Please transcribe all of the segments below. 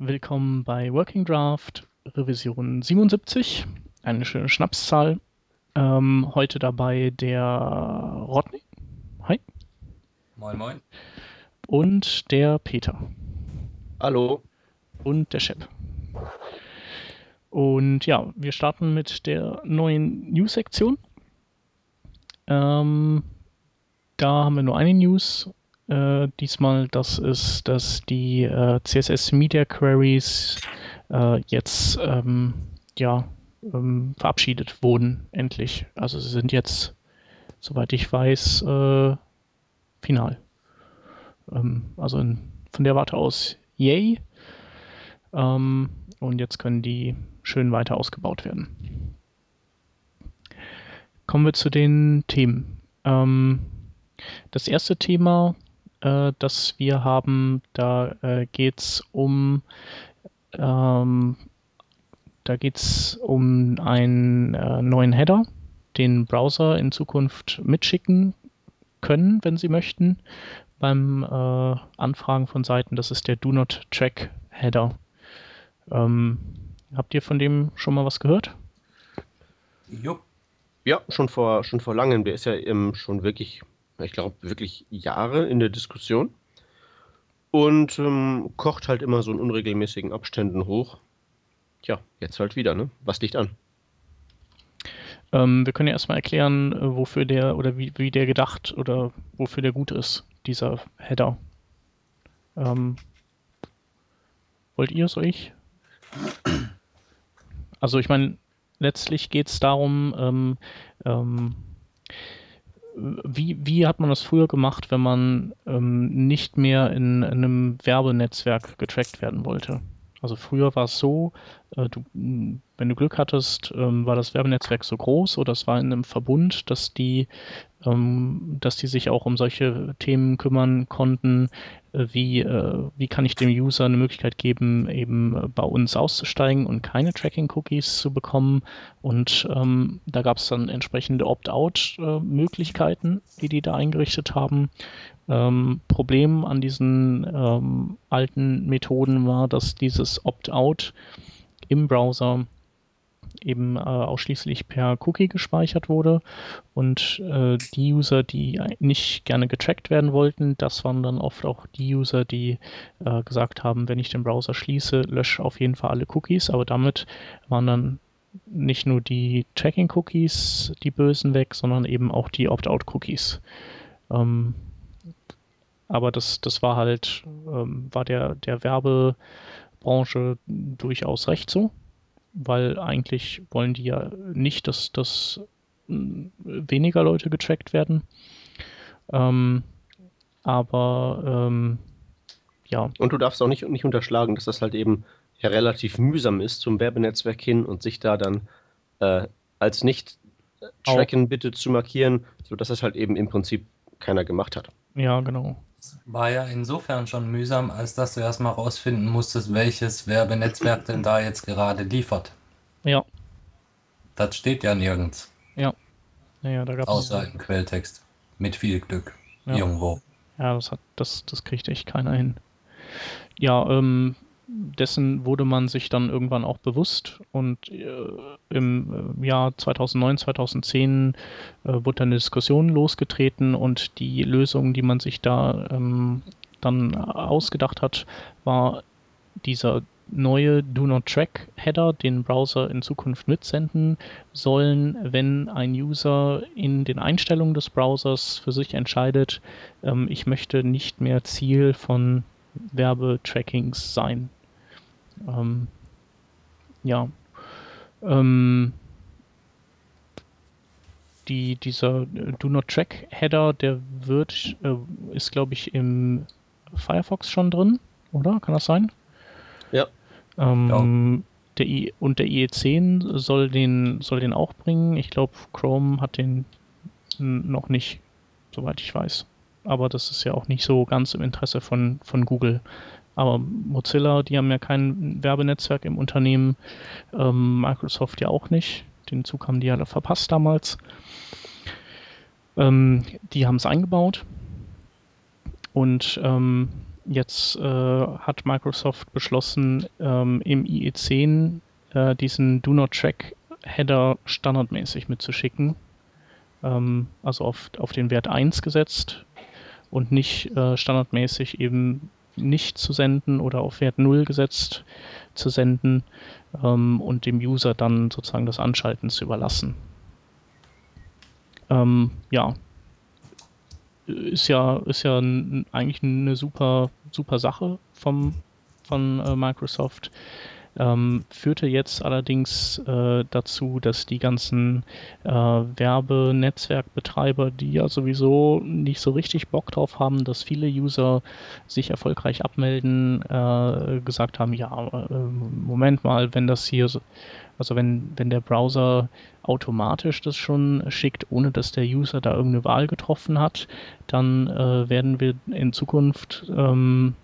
Willkommen bei Working Draft Revision 77. Eine schöne Schnapszahl. Ähm, heute dabei der Rodney. Hi. Moin, moin. Und der Peter. Hallo. Und der Shep. Und ja, wir starten mit der neuen News-Sektion. Ähm, da haben wir nur eine News. Äh, diesmal, das ist, dass die äh, CSS Media Queries äh, jetzt ähm, ja, ähm, verabschiedet wurden, endlich. Also sie sind jetzt, soweit ich weiß, äh, final. Ähm, also in, von der Warte aus, yay. Ähm, und jetzt können die schön weiter ausgebaut werden. Kommen wir zu den Themen. Ähm, das erste Thema, äh, das wir haben, da äh, geht es um ähm, da geht es um einen äh, neuen Header, den Browser in Zukunft mitschicken können, wenn sie möchten, beim äh, Anfragen von Seiten. Das ist der Do Not Track Header. Ähm, habt ihr von dem schon mal was gehört? Jo. Ja, schon vor, schon vor langem. Der ist ja ähm, schon wirklich, ich glaube, wirklich Jahre in der Diskussion. Und ähm, kocht halt immer so in unregelmäßigen Abständen hoch. Tja, jetzt halt wieder, ne? Was liegt an? Ähm, wir können ja erstmal erklären, äh, wofür der oder wie, wie der gedacht oder wofür der gut ist, dieser Header. Ähm, wollt ihr, soll ich? Also ich meine, letztlich geht es darum, ähm, ähm, wie, wie hat man das früher gemacht, wenn man ähm, nicht mehr in, in einem Werbenetzwerk getrackt werden wollte? Also früher war es so, äh, du, wenn du Glück hattest, ähm, war das Werbenetzwerk so groß oder es war in einem Verbund, dass die, ähm, dass die sich auch um solche Themen kümmern konnten, wie, äh, wie kann ich dem User eine Möglichkeit geben, eben äh, bei uns auszusteigen und keine Tracking-Cookies zu bekommen. Und ähm, da gab es dann entsprechende Opt-out-Möglichkeiten, die die da eingerichtet haben. Ähm, Problem an diesen ähm, alten Methoden war, dass dieses Opt-out im Browser eben äh, ausschließlich per Cookie gespeichert wurde. Und äh, die User, die nicht gerne getrackt werden wollten, das waren dann oft auch die User, die äh, gesagt haben, wenn ich den Browser schließe, lösche auf jeden Fall alle Cookies, aber damit waren dann nicht nur die Tracking-Cookies die bösen weg, sondern eben auch die Opt-out-Cookies. Ähm, aber das, das war halt, ähm, war der, der Werbebranche durchaus recht so, weil eigentlich wollen die ja nicht, dass, dass hm, weniger Leute getrackt werden. Ähm, aber ähm, ja. Und du darfst auch nicht, nicht unterschlagen, dass das halt eben ja relativ mühsam ist zum Werbenetzwerk hin und sich da dann äh, als nicht tracken bitte zu markieren, sodass das halt eben im Prinzip keiner gemacht hat. Ja, genau war ja insofern schon mühsam, als dass du erstmal rausfinden musstest, welches Werbenetzwerk denn da jetzt gerade liefert. Ja. Das steht ja nirgends. Ja. ja, da gab's Außer im Quelltext. Mit viel Glück. Ja. Irgendwo. Ja, das hat, das, das kriegt echt keiner hin. Ja, ähm, dessen wurde man sich dann irgendwann auch bewusst und äh, im äh, Jahr 2009, 2010 äh, wurde eine Diskussion losgetreten und die Lösung, die man sich da ähm, dann ausgedacht hat, war dieser neue Do Not Track Header, den Browser in Zukunft mitsenden sollen, wenn ein User in den Einstellungen des Browsers für sich entscheidet, ähm, ich möchte nicht mehr Ziel von Werbetrackings sein. Ähm, ja. Ähm, die, dieser Do Not Track Header, der wird, äh, ist glaube ich im Firefox schon drin, oder? Kann das sein? Ja. Ähm, ja. Der I und der IE10 soll den, soll den auch bringen. Ich glaube, Chrome hat den noch nicht, soweit ich weiß. Aber das ist ja auch nicht so ganz im Interesse von, von Google. Aber Mozilla, die haben ja kein Werbenetzwerk im Unternehmen, ähm, Microsoft ja auch nicht. Den Zug haben die ja verpasst damals. Ähm, die haben es eingebaut. Und ähm, jetzt äh, hat Microsoft beschlossen, ähm, im IE10 äh, diesen Do Not Track Header standardmäßig mitzuschicken. Ähm, also auf, auf den Wert 1 gesetzt und nicht äh, standardmäßig eben nicht zu senden oder auf Wert 0 gesetzt zu senden ähm, und dem User dann sozusagen das Anschalten zu überlassen. Ähm, ja, ist ja, ist ja eigentlich eine super, super Sache vom, von äh, Microsoft. Ähm, führte jetzt allerdings äh, dazu, dass die ganzen äh, Werbenetzwerkbetreiber, die ja sowieso nicht so richtig Bock drauf haben, dass viele User sich erfolgreich abmelden, äh, gesagt haben, ja, äh, Moment mal, wenn das hier, so, also wenn, wenn der Browser automatisch das schon schickt, ohne dass der User da irgendeine Wahl getroffen hat, dann äh, werden wir in Zukunft ähm,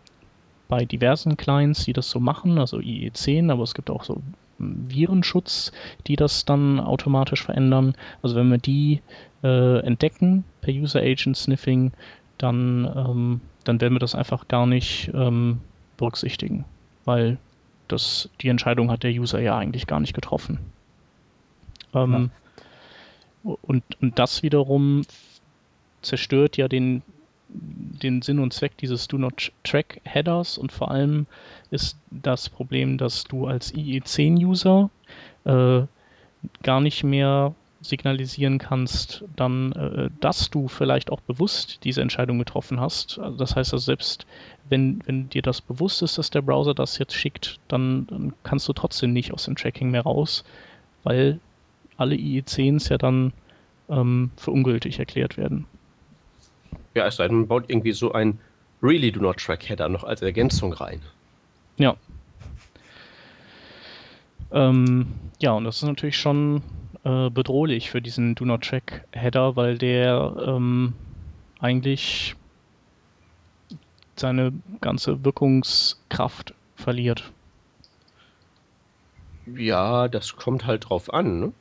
bei diversen Clients, die das so machen, also IE10, aber es gibt auch so Virenschutz, die das dann automatisch verändern. Also wenn wir die äh, entdecken per User Agent Sniffing, dann, ähm, dann werden wir das einfach gar nicht ähm, berücksichtigen, weil das, die Entscheidung hat der User ja eigentlich gar nicht getroffen. Ähm, ja. und, und das wiederum zerstört ja den, den Sinn und Zweck dieses Do Not Track Headers und vor allem ist das Problem, dass du als IE10-User äh, gar nicht mehr signalisieren kannst, dann, äh, dass du vielleicht auch bewusst diese Entscheidung getroffen hast. Also das heißt also, selbst wenn, wenn dir das bewusst ist, dass der Browser das jetzt schickt, dann, dann kannst du trotzdem nicht aus dem Tracking mehr raus, weil alle IE10s ja dann ähm, für ungültig erklärt werden. Ja, es sei denn, man baut irgendwie so ein Really Do Not Track Header noch als Ergänzung rein. Ja. Ähm, ja, und das ist natürlich schon äh, bedrohlich für diesen Do Not Track Header, weil der ähm, eigentlich seine ganze Wirkungskraft verliert. Ja, das kommt halt drauf an. Ne?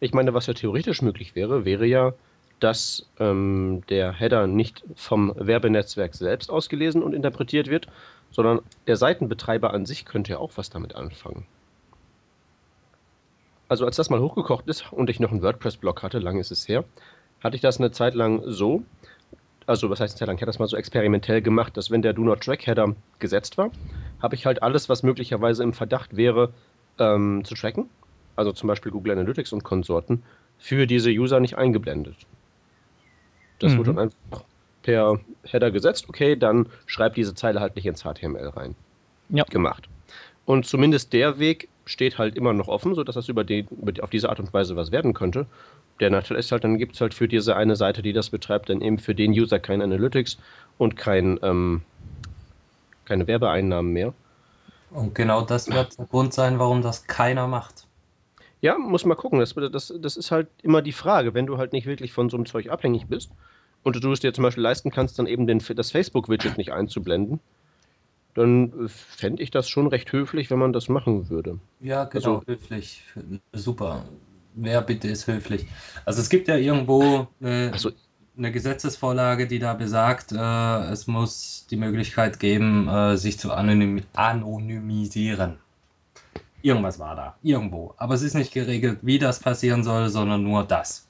Ich meine, was ja theoretisch möglich wäre, wäre ja, dass ähm, der Header nicht vom Werbenetzwerk selbst ausgelesen und interpretiert wird, sondern der Seitenbetreiber an sich könnte ja auch was damit anfangen. Also als das mal hochgekocht ist und ich noch einen WordPress-Blog hatte, lange ist es her, hatte ich das eine Zeit lang so, also was heißt eine Zeit lang, ich hatte das mal so experimentell gemacht, dass wenn der Do Not Track Header gesetzt war, habe ich halt alles, was möglicherweise im Verdacht wäre, ähm, zu tracken, also zum Beispiel Google Analytics und Konsorten, für diese User nicht eingeblendet. Das mhm. wurde dann einfach per Header gesetzt, okay, dann schreibt diese Zeile halt nicht ins HTML rein. Ja. Gemacht. Und zumindest der Weg steht halt immer noch offen, sodass das über, die, über auf diese Art und Weise was werden könnte. Der Nachteil ist halt, dann gibt es halt für diese eine Seite, die das betreibt, dann eben für den User kein Analytics und kein, ähm, keine Werbeeinnahmen mehr. Und genau das wird der Grund sein, warum das keiner macht. Ja, muss mal gucken. Das, das, das ist halt immer die Frage, wenn du halt nicht wirklich von so einem Zeug abhängig bist und du es dir zum Beispiel leisten kannst, dann eben den, das Facebook-Widget nicht einzublenden, dann fände ich das schon recht höflich, wenn man das machen würde. Ja, genau, also, höflich. Super. Wer bitte ist höflich? Also es gibt ja irgendwo äh, also, eine Gesetzesvorlage, die da besagt, äh, es muss die Möglichkeit geben, äh, sich zu anonym anonymisieren. Irgendwas war da, irgendwo. Aber es ist nicht geregelt, wie das passieren soll, sondern nur das.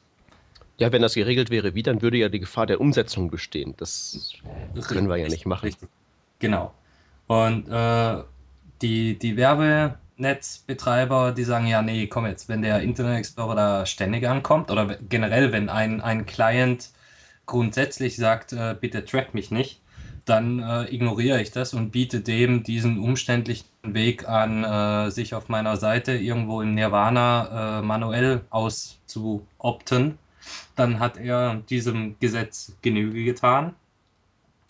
Ja, wenn das geregelt wäre, wie, dann würde ja die Gefahr der Umsetzung bestehen. Das können wir ja nicht machen. Richtig. Genau. Und äh, die, die Werbenetzbetreiber, die sagen ja, nee, komm jetzt, wenn der Internet Explorer da ständig ankommt oder generell, wenn ein, ein Client grundsätzlich sagt, äh, bitte track mich nicht, dann äh, ignoriere ich das und biete dem diesen umständlichen Weg an, äh, sich auf meiner Seite irgendwo im Nirvana äh, manuell auszuopten. Dann hat er diesem Gesetz Genüge getan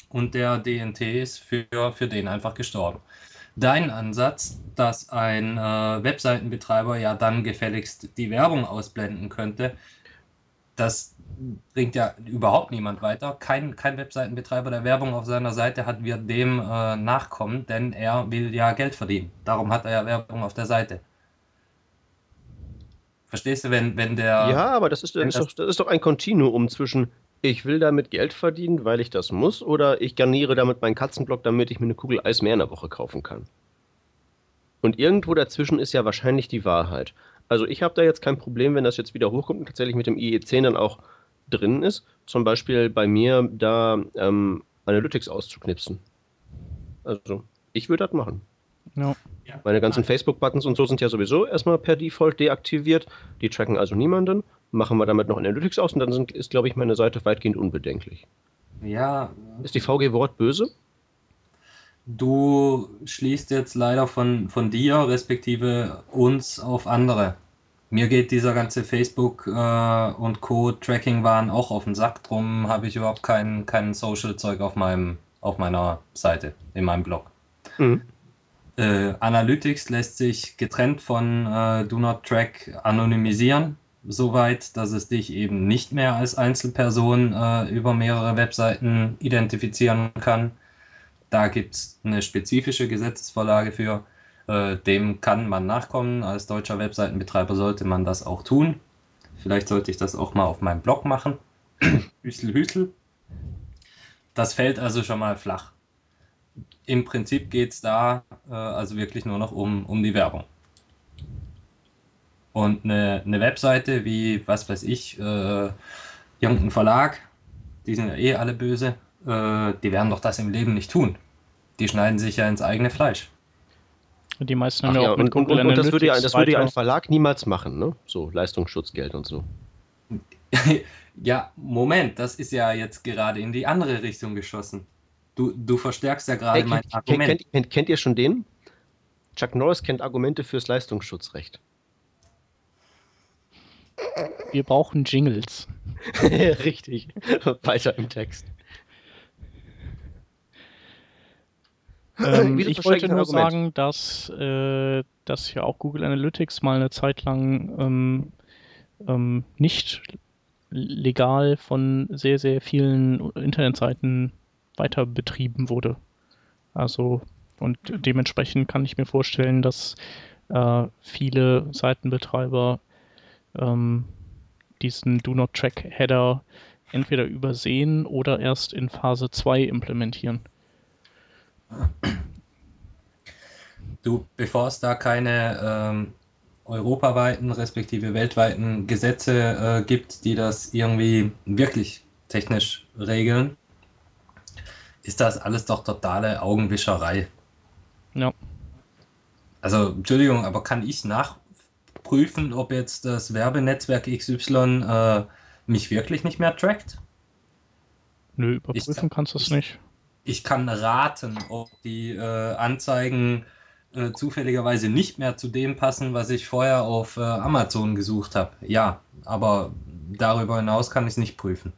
und der DNT ist für, für den einfach gestorben. Dein Ansatz, dass ein äh, Webseitenbetreiber ja dann gefälligst die Werbung ausblenden könnte, das bringt ja überhaupt niemand weiter. Kein, kein Webseitenbetreiber, der Werbung auf seiner Seite hat, wird dem äh, nachkommen, denn er will ja Geld verdienen. Darum hat er ja Werbung auf der Seite. Verstehst du, wenn, wenn der. Ja, aber das ist, das ist, doch, das ist doch ein Kontinuum zwischen ich will damit Geld verdienen, weil ich das muss, oder ich garniere damit meinen Katzenblock, damit ich mir eine Kugel Eis mehr in der Woche kaufen kann. Und irgendwo dazwischen ist ja wahrscheinlich die Wahrheit. Also ich habe da jetzt kein Problem, wenn das jetzt wieder hochkommt und tatsächlich mit dem IE10 dann auch drin ist. Zum Beispiel bei mir da ähm, Analytics auszuknipsen. Also ich würde das machen. Ja. Meine ganzen Facebook-Buttons und so sind ja sowieso erstmal per Default deaktiviert. Die tracken also niemanden. Machen wir damit noch Analytics aus und dann sind, ist, glaube ich, meine Seite weitgehend unbedenklich. Ja. Ist die VG Wort böse? Du schließt jetzt leider von, von dir, respektive uns, auf andere. Mir geht dieser ganze Facebook äh, und Co-Tracking-Wahn auch auf den Sack. Drum habe ich überhaupt kein, kein Social-Zeug auf, auf meiner Seite, in meinem Blog. Mhm. Äh, Analytics lässt sich getrennt von äh, Do Not Track anonymisieren, soweit, dass es dich eben nicht mehr als Einzelperson äh, über mehrere Webseiten identifizieren kann. Da gibt es eine spezifische Gesetzesvorlage für. Äh, dem kann man nachkommen. Als deutscher Webseitenbetreiber sollte man das auch tun. Vielleicht sollte ich das auch mal auf meinem Blog machen. Hüsel, Hüsel. Das fällt also schon mal flach im Prinzip geht es da äh, also wirklich nur noch um, um die Werbung. Und eine, eine Webseite wie, was weiß ich, äh, irgendein Verlag, die sind ja eh alle böse, äh, die werden doch das im Leben nicht tun. Die schneiden sich ja ins eigene Fleisch. Die meisten haben ja auch mit und, und, und das würde ja, das würde ja ein Verlag niemals machen, ne? So Leistungsschutzgeld und so. ja, Moment, das ist ja jetzt gerade in die andere Richtung geschossen. Du, du verstärkst ja gerade hey, mein Argument. Kennt, kennt, kennt ihr schon den? Chuck Norris kennt Argumente fürs Leistungsschutzrecht. Wir brauchen Jingles. Richtig. Weiter im Text. Ähm, ich wollte nur Argument? sagen, dass, äh, dass ja auch Google Analytics mal eine Zeit lang ähm, ähm, nicht legal von sehr, sehr vielen Internetseiten weiter betrieben wurde. Also und dementsprechend kann ich mir vorstellen, dass äh, viele Seitenbetreiber ähm, diesen Do Not Track Header entweder übersehen oder erst in Phase 2 implementieren. Du, bevor es da keine ähm, europaweiten respektive weltweiten Gesetze äh, gibt, die das irgendwie wirklich technisch regeln, ist das alles doch totale Augenwischerei. Ja. Also, Entschuldigung, aber kann ich nachprüfen, ob jetzt das Werbenetzwerk XY äh, mich wirklich nicht mehr trackt? Nö, überprüfen ich, kannst du es nicht. Ich kann raten, ob die äh, Anzeigen äh, zufälligerweise nicht mehr zu dem passen, was ich vorher auf äh, Amazon gesucht habe. Ja, aber darüber hinaus kann ich es nicht prüfen.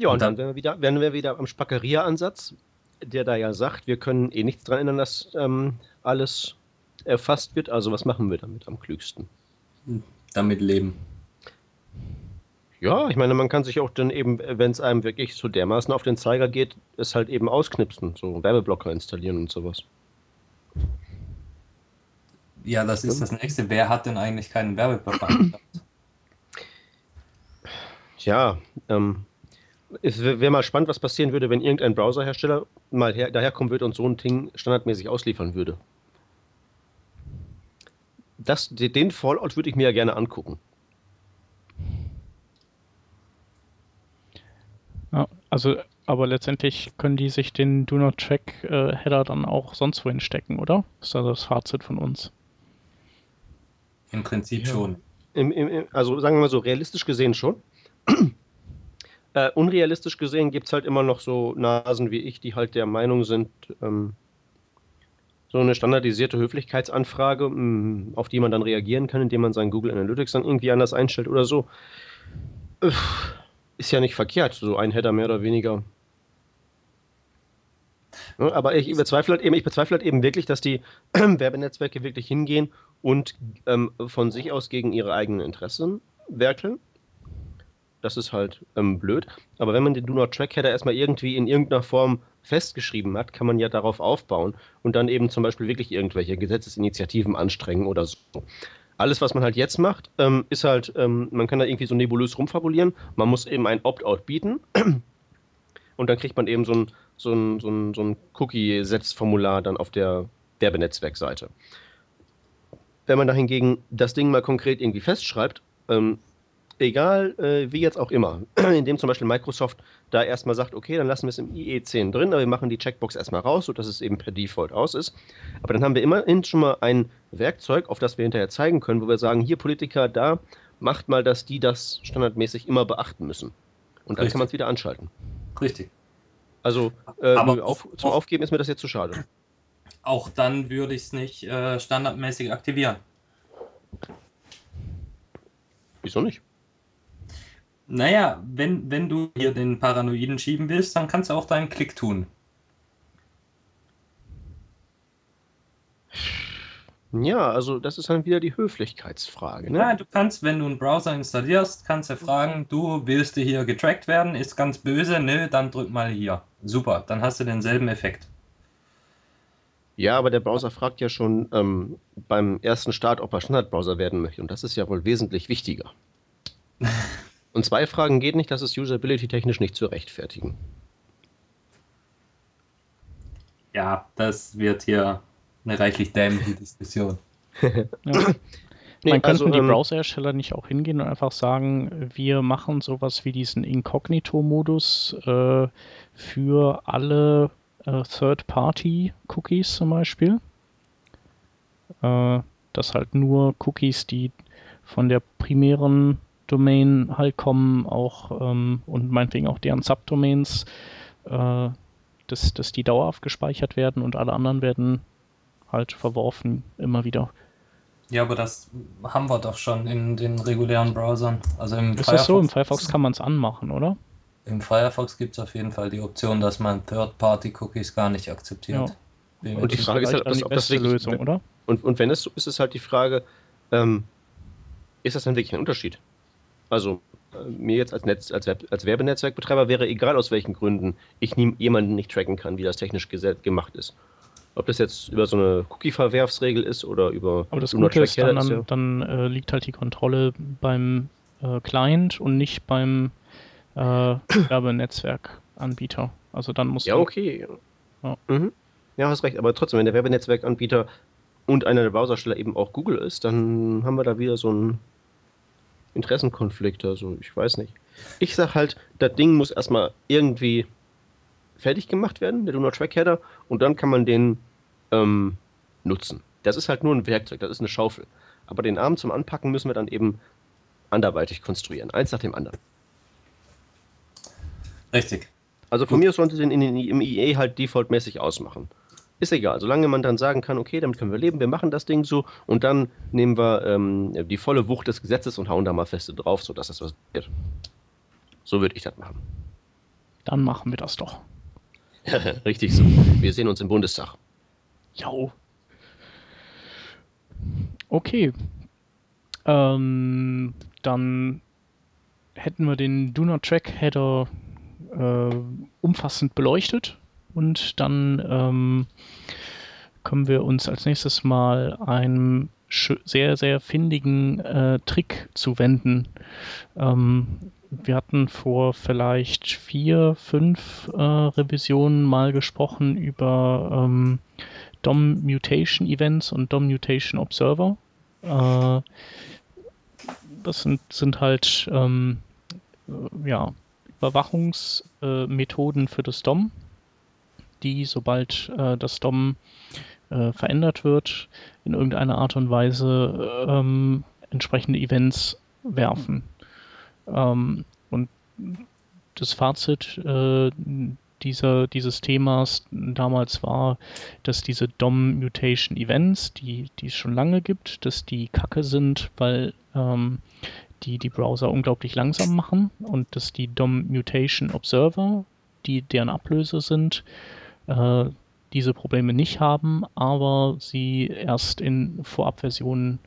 Ja, und, und dann, dann wären, wir wieder, wären wir wieder am Spackeria-Ansatz, der da ja sagt, wir können eh nichts daran ändern, dass ähm, alles erfasst wird. Also was machen wir damit am klügsten? Damit leben. Ja, ich meine, man kann sich auch dann eben, wenn es einem wirklich so dermaßen auf den Zeiger geht, es halt eben ausknipsen, so Werbeblocker installieren und sowas. Ja, das ist das nächste. Wer hat denn eigentlich keinen Werbeblocker? ja, ähm, es wäre mal spannend, was passieren würde, wenn irgendein Browserhersteller mal her, daherkommen würde und so ein Ding standardmäßig ausliefern würde. Das, den Fallout würde ich mir ja gerne angucken. Ja, also, aber letztendlich können die sich den Do Not Track äh, Header dann auch sonst wohin stecken, oder? Ist das das Fazit von uns? Im Prinzip ja. schon. Im, im, also sagen wir mal so, realistisch gesehen schon. Äh, unrealistisch gesehen gibt es halt immer noch so Nasen wie ich, die halt der Meinung sind, ähm, so eine standardisierte Höflichkeitsanfrage, mh, mm, auf die man dann reagieren kann, indem man seinen Google Analytics dann irgendwie anders einstellt oder so, äh, ist ja nicht verkehrt, so ein Header mehr oder weniger. Ja, aber ich bezweifle, halt eben, ich bezweifle halt eben wirklich, dass die Werbenetzwerke wirklich hingehen und ähm, von sich aus gegen ihre eigenen Interessen werkeln das ist halt ähm, blöd. Aber wenn man den Do Not Track Header erstmal irgendwie in irgendeiner Form festgeschrieben hat, kann man ja darauf aufbauen und dann eben zum Beispiel wirklich irgendwelche Gesetzesinitiativen anstrengen oder so. alles, was man halt jetzt macht, ähm, ist halt, ähm, man kann da irgendwie so nebulös rumfabulieren. Man muss eben ein Opt-out bieten. Und dann kriegt man eben so ein, so ein, so ein, so ein Cookie-Setzformular dann auf der Werbenetzwerkseite. Wenn man da hingegen das Ding mal konkret irgendwie festschreibt, ähm, egal äh, wie jetzt auch immer, indem zum Beispiel Microsoft da erstmal sagt, okay, dann lassen wir es im IE10 drin, aber wir machen die Checkbox erstmal raus, sodass es eben per Default aus ist. Aber dann haben wir immerhin schon mal ein Werkzeug, auf das wir hinterher zeigen können, wo wir sagen, hier Politiker, da macht mal, dass die das standardmäßig immer beachten müssen. Und dann Richtig. kann man es wieder anschalten. Richtig. Also äh, auf, zum Aufgeben ist mir das jetzt zu schade. Auch dann würde ich es nicht äh, standardmäßig aktivieren. Wieso nicht? Naja, wenn, wenn du hier den Paranoiden schieben willst, dann kannst du auch deinen Klick tun. Ja, also das ist dann wieder die Höflichkeitsfrage. Ne? Ja, du kannst, wenn du einen Browser installierst, kannst du fragen, du willst du hier getrackt werden, ist ganz böse, nö, dann drück mal hier. Super, dann hast du denselben Effekt. Ja, aber der Browser fragt ja schon ähm, beim ersten Start, ob er Standardbrowser werden möchte. Und das ist ja wohl wesentlich wichtiger. Und zwei Fragen geht nicht, das ist usability-technisch nicht zu rechtfertigen. Ja, das wird hier eine reichlich dämliche Diskussion. ja. Nee, Man also, könnten die ähm, Browser-Hersteller nicht auch hingehen und einfach sagen, wir machen sowas wie diesen Inkognito-Modus äh, für alle äh, Third-Party-Cookies zum Beispiel. Äh, dass halt nur Cookies, die von der primären Domain halt kommen, auch ähm, und meinetwegen auch deren Subdomains, äh, dass, dass die dauerhaft gespeichert werden und alle anderen werden halt verworfen immer wieder. Ja, aber das haben wir doch schon in den regulären Browsern. Also im Ist Firefox das so? Im Firefox kann man es anmachen, oder? Im Firefox gibt es auf jeden Fall die Option, dass man Third-Party-Cookies gar nicht akzeptiert. Ja. Und die Frage ist halt, ob das, ob das wirklich, Lösung, oder? Und, und wenn es so ist, ist halt die Frage, ähm, ist das dann wirklich ein Unterschied? Also mir jetzt als, Netz, als, als Werbenetzwerkbetreiber wäre egal aus welchen Gründen ich nie, jemanden nicht tracken kann, wie das technisch gemacht ist. Ob das jetzt über so eine Cookie-Verwerfsregel ist oder über Aber das Gute ist, dann, ist ja dann äh, liegt halt die Kontrolle beim äh, Client und nicht beim äh, Werbenetzwerkanbieter. Also dann muss Ja, okay. Ja. Mhm. ja, hast recht. Aber trotzdem, wenn der Werbenetzwerkanbieter und einer der Browsersteller eben auch Google ist, dann haben wir da wieder so ein Interessenkonflikte, also ich weiß nicht. Ich sag halt, das Ding muss erstmal irgendwie fertig gemacht werden, der Not Track Header, und dann kann man den ähm, nutzen. Das ist halt nur ein Werkzeug, das ist eine Schaufel. Aber den Arm zum Anpacken müssen wir dann eben anderweitig konstruieren, eins nach dem anderen. Richtig. Also von Gut. mir aus sollte den in den, im IE halt defaultmäßig ausmachen. Ist egal, solange man dann sagen kann, okay, damit können wir leben, wir machen das Ding so und dann nehmen wir ähm, die volle Wucht des Gesetzes und hauen da mal feste drauf, sodass das was wird. So würde ich das machen. Dann machen wir das doch. Richtig so. Wir sehen uns im Bundestag. Ja. Okay. Ähm, dann hätten wir den Do Not Track Header äh, umfassend beleuchtet und dann ähm, können wir uns als nächstes mal einem sehr, sehr findigen äh, Trick zuwenden. Ähm, wir hatten vor vielleicht vier, fünf äh, Revisionen mal gesprochen über ähm, DOM Mutation Events und DOM Mutation Observer. Äh, das sind, sind halt ähm, ja, Überwachungsmethoden für das DOM die, sobald äh, das DOM äh, verändert wird, in irgendeiner Art und Weise ähm, entsprechende Events werfen. Ähm, und das Fazit äh, dieser, dieses Themas damals war, dass diese DOM-Mutation-Events, die, die es schon lange gibt, dass die kacke sind, weil ähm, die die Browser unglaublich langsam machen und dass die DOM-Mutation-Observer, die deren Ablöse sind, äh, diese Probleme nicht haben, aber sie erst in Vorabversionen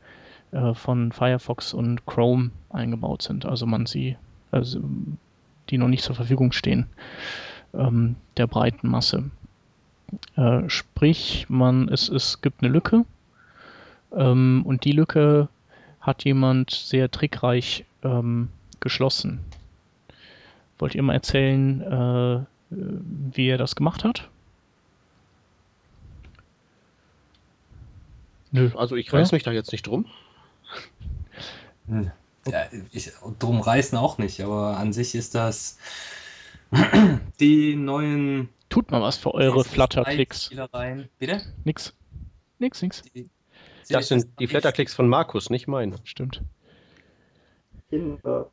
äh, von Firefox und Chrome eingebaut sind. Also man sie, also die noch nicht zur Verfügung stehen, ähm, der breiten Masse. Äh, sprich, man, es, es gibt eine Lücke ähm, und die Lücke hat jemand sehr trickreich ähm, geschlossen. Wollt ihr mal erzählen, äh, wie er das gemacht hat? Nö. Also ich reiß ja? mich da jetzt nicht drum. Hm. Ja, ich, drum reißen auch nicht, aber an sich ist das die neuen. Tut mal was für eure Flutter-Klicks. Bitte? Nix. Nix, nix. Die, das sind die Flatterklicks von Markus, nicht meine. Stimmt. Kinder.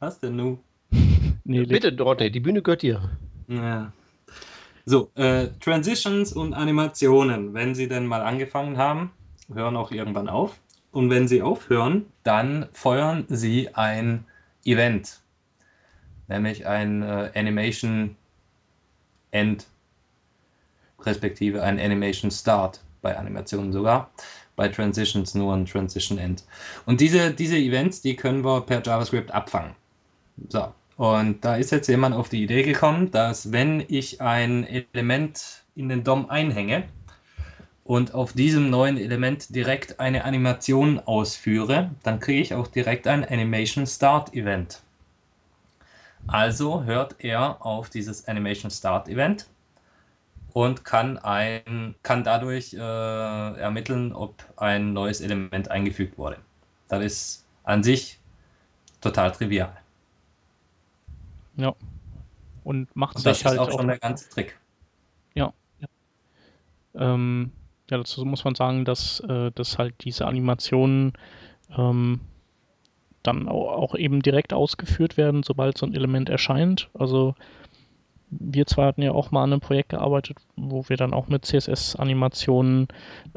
Was denn nun? nee, Bitte, Dorothy, die Bühne gehört dir. Ja. So, äh, Transitions und Animationen, wenn sie denn mal angefangen haben, hören auch irgendwann auf. Und wenn sie aufhören, dann feuern sie ein Event, nämlich ein äh, Animation End, respektive ein Animation Start bei Animationen sogar bei Transitions nur ein Transition End. Und diese, diese Events, die können wir per JavaScript abfangen. So, und da ist jetzt jemand auf die Idee gekommen, dass wenn ich ein Element in den DOM einhänge und auf diesem neuen Element direkt eine Animation ausführe, dann kriege ich auch direkt ein Animation Start Event. Also hört er auf dieses Animation Start Event und kann, ein, kann dadurch äh, ermitteln, ob ein neues Element eingefügt wurde. Das ist an sich total trivial. Ja. Und macht und sich halt auch, auch schon der ganze Trick. Ja. Ja, ähm, ja dazu muss man sagen, dass, äh, dass halt diese Animationen ähm, dann auch, auch eben direkt ausgeführt werden, sobald so ein Element erscheint. Also wir zwei hatten ja auch mal an einem Projekt gearbeitet, wo wir dann auch mit CSS-Animationen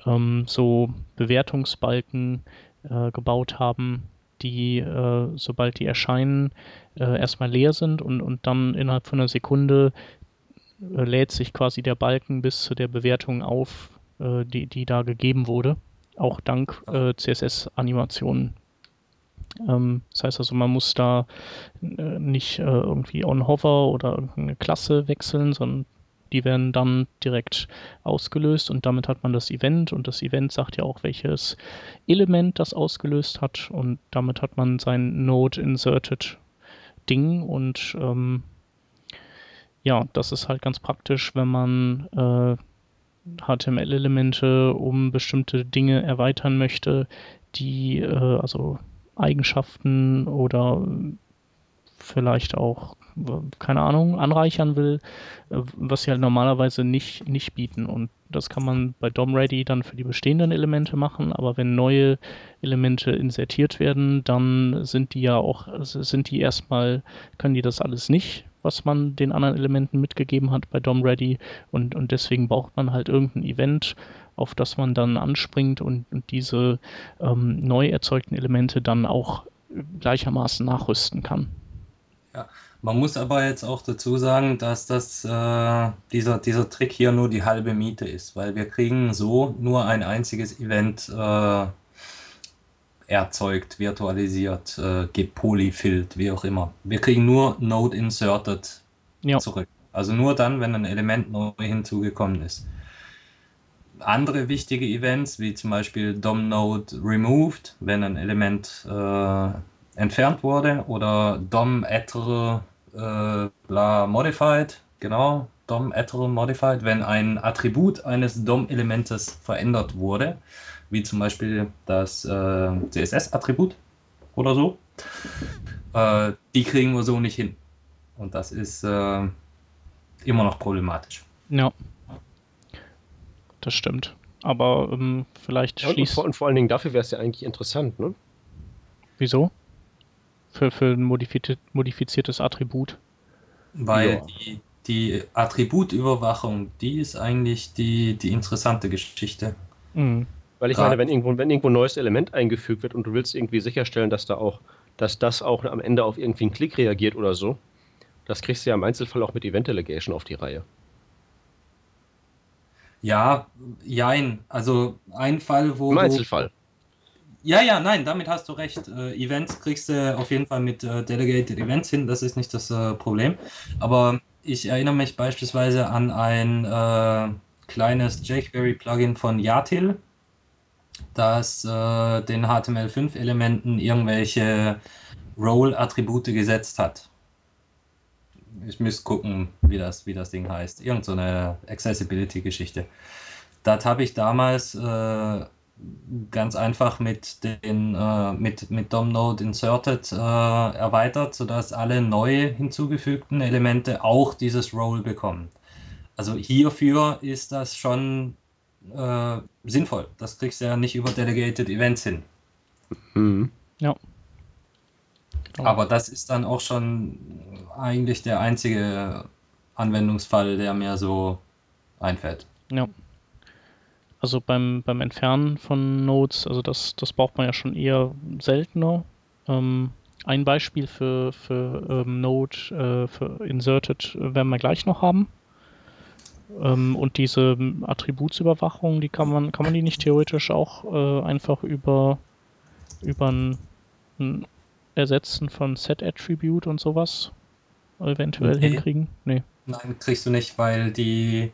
ähm, so Bewertungsbalken äh, gebaut haben, die, äh, sobald die erscheinen, äh, erstmal leer sind und, und dann innerhalb von einer Sekunde äh, lädt sich quasi der Balken bis zu der Bewertung auf, äh, die, die da gegeben wurde. Auch dank äh, CSS-Animationen ähm, das heißt also, man muss da äh, nicht irgendwie on Hover oder irgendeine Klasse wechseln, sondern die werden dann direkt ausgelöst und damit hat man das Event und das Event sagt ja auch, welches Element das ausgelöst hat und damit hat man sein Node inserted Ding und ähm, ja, das ist halt ganz praktisch, wenn man äh, HTML-Elemente um bestimmte Dinge erweitern möchte, die äh, also Eigenschaften oder vielleicht auch, keine Ahnung, anreichern will, was sie halt normalerweise nicht, nicht bieten. Und das kann man bei DOM-Ready dann für die bestehenden Elemente machen, aber wenn neue Elemente insertiert werden, dann sind die ja auch, sind die erstmal, können die das alles nicht, was man den anderen Elementen mitgegeben hat bei DOM-Ready und, und deswegen braucht man halt irgendein Event, auf das man dann anspringt und, und diese ähm, neu erzeugten Elemente dann auch gleichermaßen nachrüsten kann. Ja, man muss aber jetzt auch dazu sagen, dass das, äh, dieser, dieser Trick hier nur die halbe Miete ist, weil wir kriegen so nur ein einziges Event äh, erzeugt, virtualisiert, äh, gepolyfilled, wie auch immer. Wir kriegen nur Node inserted ja. zurück. Also nur dann, wenn ein Element neu hinzugekommen ist andere wichtige Events, wie zum Beispiel DOM-Node removed, wenn ein Element äh, entfernt wurde, oder DOM-Ether äh, bla modified, genau, DOM-Ether modified, wenn ein Attribut eines DOM-Elementes verändert wurde, wie zum Beispiel das äh, CSS-Attribut oder so, äh, die kriegen wir so nicht hin. Und das ist äh, immer noch problematisch. Ja das stimmt. Aber ähm, vielleicht ja, schließt. Und vor, und vor allen Dingen dafür wäre es ja eigentlich interessant, ne? Wieso? Für, für ein modifiz modifiziertes Attribut. Weil ja. die, die Attributüberwachung, die ist eigentlich die, die interessante Geschichte. Mhm. Weil ich meine, wenn irgendwo, wenn irgendwo ein neues Element eingefügt wird und du willst irgendwie sicherstellen, dass da auch, dass das auch am Ende auf irgendwie einen Klick reagiert oder so, das kriegst du ja im Einzelfall auch mit Event Delegation auf die Reihe. Ja, jein. Also ein Fall, wo. Im Einzelfall. Ja, ja, nein, damit hast du recht. Äh, Events kriegst du auf jeden Fall mit äh, Delegated Events hin, das ist nicht das äh, Problem. Aber ich erinnere mich beispielsweise an ein äh, kleines jQuery-Plugin von Yatil. dass äh, den HTML5-Elementen irgendwelche Role-Attribute gesetzt hat. Ich müsste gucken, wie das, wie das Ding heißt. Irgend so eine Accessibility-Geschichte. Das habe ich damals äh, ganz einfach mit den äh, mit, mit DOM-Node Inserted äh, erweitert, sodass alle neu hinzugefügten Elemente auch dieses Role bekommen. Also hierfür ist das schon äh, sinnvoll. Das kriegst du ja nicht über Delegated Events hin. Mhm. Ja. Genau. Aber das ist dann auch schon eigentlich der einzige Anwendungsfall, der mir so einfällt. Ja. Also beim, beim Entfernen von Nodes, also das, das braucht man ja schon eher seltener. Ähm, ein Beispiel für, für ähm, Node, äh, für Inserted werden wir gleich noch haben. Ähm, und diese Attributsüberwachung, die kann man, kann man die nicht theoretisch auch äh, einfach über, über ein, ein Ersetzen von Set-Attribute und sowas eventuell nee. hinkriegen? Nee. Nein, kriegst du nicht, weil die,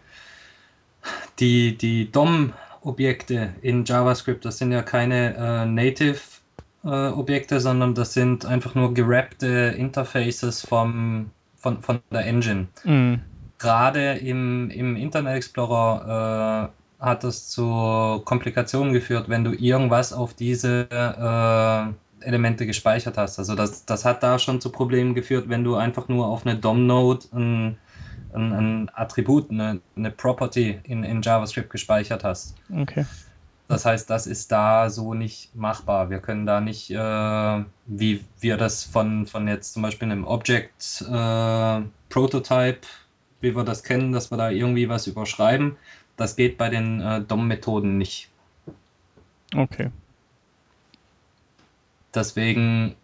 die, die DOM-Objekte in JavaScript, das sind ja keine äh, Native-Objekte, äh, sondern das sind einfach nur gerappte Interfaces vom, von, von der Engine. Mm. Gerade im, im Internet Explorer äh, hat das zu Komplikationen geführt, wenn du irgendwas auf diese äh, Elemente gespeichert hast. Also das, das hat da schon zu Problemen geführt, wenn du einfach nur auf eine DOM-Node ein, ein, ein, Attribut, eine, eine Property in, in JavaScript gespeichert hast. Okay. Das heißt, das ist da so nicht machbar. Wir können da nicht, äh, wie wir das von, von jetzt zum Beispiel einem Object äh, Prototype, wie wir das kennen, dass wir da irgendwie was überschreiben, das geht bei den äh, DOM-Methoden nicht. Okay. Deswegen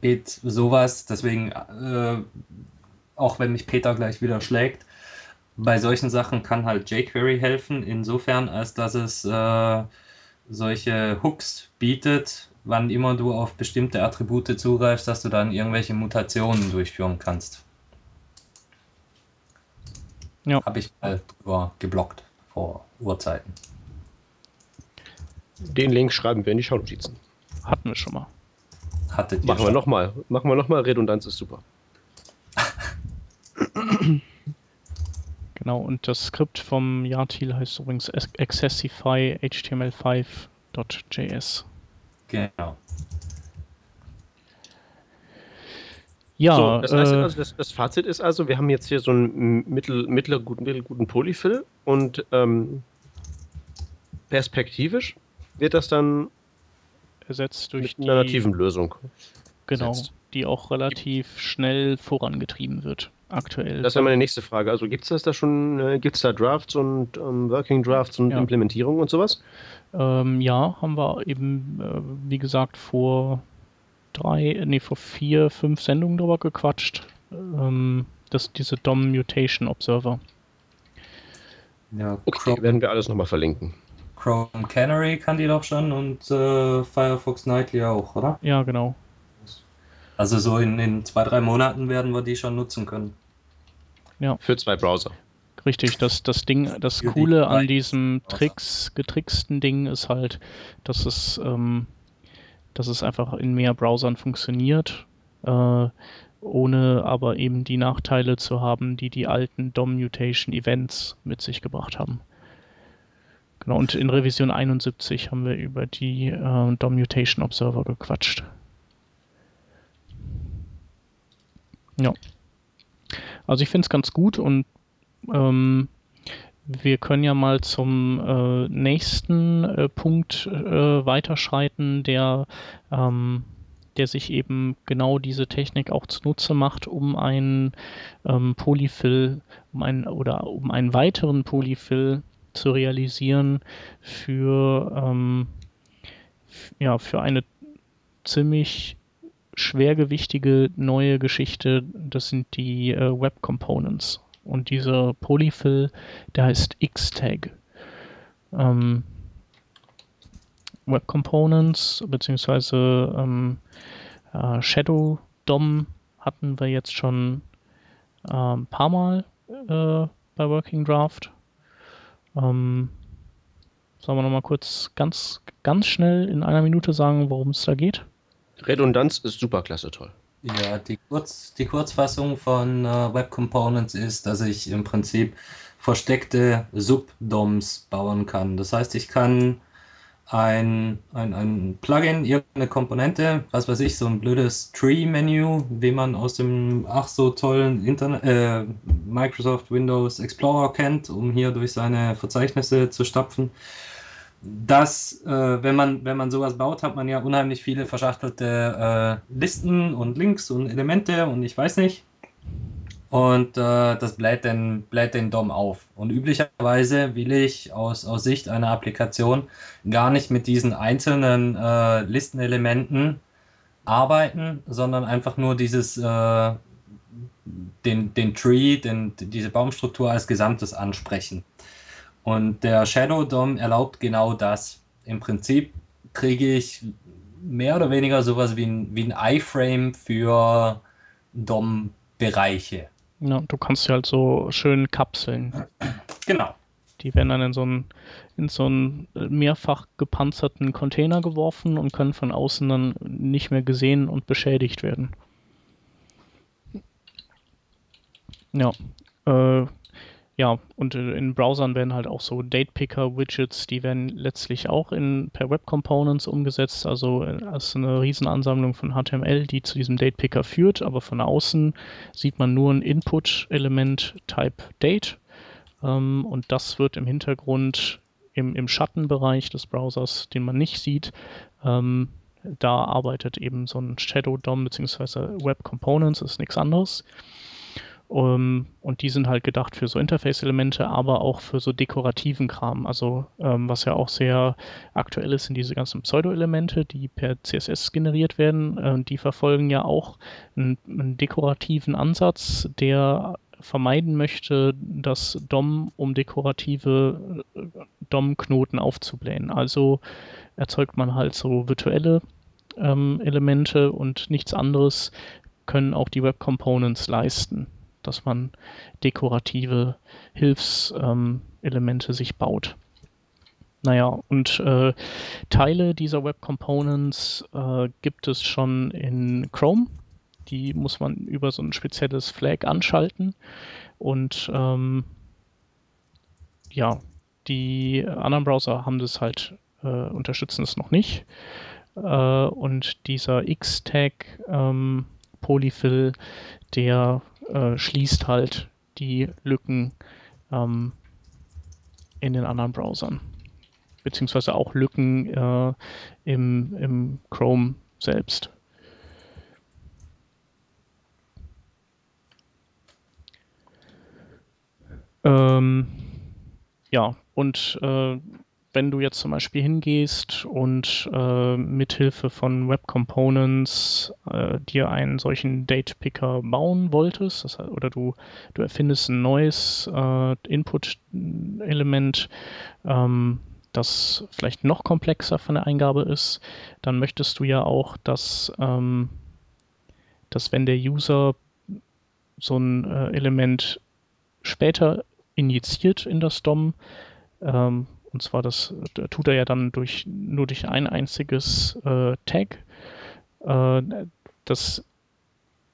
geht sowas, deswegen, äh, auch wenn mich Peter gleich wieder schlägt, bei solchen Sachen kann halt jQuery helfen, insofern, als dass es äh, solche Hooks bietet, wann immer du auf bestimmte Attribute zugreifst, dass du dann irgendwelche Mutationen durchführen kannst. Ja. Habe ich mal drüber geblockt vor Urzeiten. Den Link schreiben wir in die Schaunotizen. Hatten wir schon mal. Hattet Machen wir nochmal. Machen wir nochmal. Redundanz ist super. genau, und das Skript vom Yartil heißt übrigens Accessify HTML5.js. Genau. Ja, so, das, heißt, äh, also das, das, Fazit ist also, wir haben jetzt hier so einen mittel, mittelguten, mittelguten Polyfill und ähm, perspektivisch wird das dann ersetzt durch Mit einer nativen Lösung. Genau, ersetzt. die auch relativ schnell vorangetrieben wird aktuell. Das wäre meine nächste Frage. Also gibt es das da schon, äh, gibt es da Drafts und ähm, Working Drafts und ja. Implementierung und sowas? Ähm, ja, haben wir eben, äh, wie gesagt, vor drei, nee, vor vier, fünf Sendungen drüber gequatscht. Ähm, das, diese DOM Mutation Observer. Ja, okay, werden wir alles nochmal verlinken. Chrome Canary kann die doch schon und äh, Firefox Nightly auch, oder? Ja, genau. Also so in, in zwei, drei Monaten werden wir die schon nutzen können. Ja. Für zwei Browser. Richtig, das, das Ding, das Für Coole die an diesem Tricks, getricksten Ding ist halt, dass es, ähm, dass es einfach in mehr Browsern funktioniert, äh, ohne aber eben die Nachteile zu haben, die die alten DOM-Mutation-Events mit sich gebracht haben. Genau, und in Revision 71 haben wir über die äh, DOM Mutation Observer gequatscht. Ja. Also ich finde es ganz gut und ähm, wir können ja mal zum äh, nächsten äh, Punkt äh, weiterschreiten, der, ähm, der sich eben genau diese Technik auch zunutze macht, um einen ähm, Polyfill, um einen oder um einen weiteren Polyfill zu realisieren für, ähm, ja, für eine ziemlich schwergewichtige neue Geschichte. Das sind die äh, Web Components. Und dieser Polyfill, der heißt Xtag. Ähm, Web Components beziehungsweise ähm, äh, Shadow DOM hatten wir jetzt schon äh, ein paar Mal äh, bei Working Draft. Ähm, Sollen wir nochmal kurz ganz, ganz schnell in einer Minute sagen, worum es da geht? Redundanz ist super klasse toll. Ja, die, Kurz, die Kurzfassung von äh, Web Components ist, dass ich im Prinzip versteckte Subdoms bauen kann. Das heißt, ich kann ein, ein, ein Plugin, irgendeine Komponente, was weiß ich, so ein blödes Tree-Menü, wie man aus dem ach so tollen Internet, äh, Microsoft Windows Explorer kennt, um hier durch seine Verzeichnisse zu stapfen. Das, äh, wenn, man, wenn man sowas baut, hat man ja unheimlich viele verschachtelte äh, Listen und Links und Elemente und ich weiß nicht und äh, das bläht den, bläht den DOM auf. Und üblicherweise will ich aus, aus Sicht einer Applikation gar nicht mit diesen einzelnen äh, Listenelementen arbeiten, sondern einfach nur dieses, äh, den, den Tree, den, diese Baumstruktur als Gesamtes ansprechen. Und der Shadow DOM erlaubt genau das. Im Prinzip kriege ich mehr oder weniger sowas wie ein, wie ein iFrame für DOM-Bereiche. Ja, du kannst sie halt so schön kapseln. Genau. Die werden dann in so einen, in so einen mehrfach gepanzerten Container geworfen und können von außen dann nicht mehr gesehen und beschädigt werden. Ja, äh, ja, und äh, in Browsern werden halt auch so Date-Picker-Widgets, die werden letztlich auch in, per Web Components umgesetzt, also äh, als eine Riesenansammlung von HTML, die zu diesem Date-Picker führt, aber von außen sieht man nur ein Input-Element Type Date ähm, und das wird im Hintergrund im, im Schattenbereich des Browsers, den man nicht sieht, ähm, da arbeitet eben so ein Shadow DOM bzw. Web Components, ist nichts anderes. Um, ähm, und die sind halt gedacht für so Interface-Elemente, aber auch für so dekorativen Kram. Also ähm, was ja auch sehr aktuell ist, sind diese ganzen Pseudo-Elemente, die per CSS generiert werden. Äh, die verfolgen ja auch einen, einen, dekorativen Ansatz, der vermeiden möchte, das DOM um dekorative äh, DOM-Knoten aufzublähen. Also erzeugt man halt so virtuelle ähm, Elemente und nichts anderes können auch die Web Components leisten dass man dekorative Hilfselemente sich baut. Naja, und äh, Teile dieser Web Components äh, gibt es schon in Chrome. Die muss man über so ein spezielles Flag anschalten. Und ähm, ja, die anderen Browser haben das halt, äh, unterstützen es noch nicht. Äh, und dieser X-Tag ähm, Polyfill, der äh, schließt halt die Lücken ähm, in den anderen Browsern. Beziehungsweise auch Lücken äh, im, im Chrome selbst. Ähm, ja, und äh, wenn du jetzt zum Beispiel hingehst und äh, mithilfe von Web Components äh, dir einen solchen Date Picker bauen wolltest, das oder du, du erfindest ein neues äh, Input-Element, ähm, das vielleicht noch komplexer von der Eingabe ist, dann möchtest du ja auch, dass, ähm, dass wenn der User so ein äh, Element später injiziert in das DOM, ähm, und zwar das tut er ja dann durch nur durch ein einziges äh, Tag, äh, dass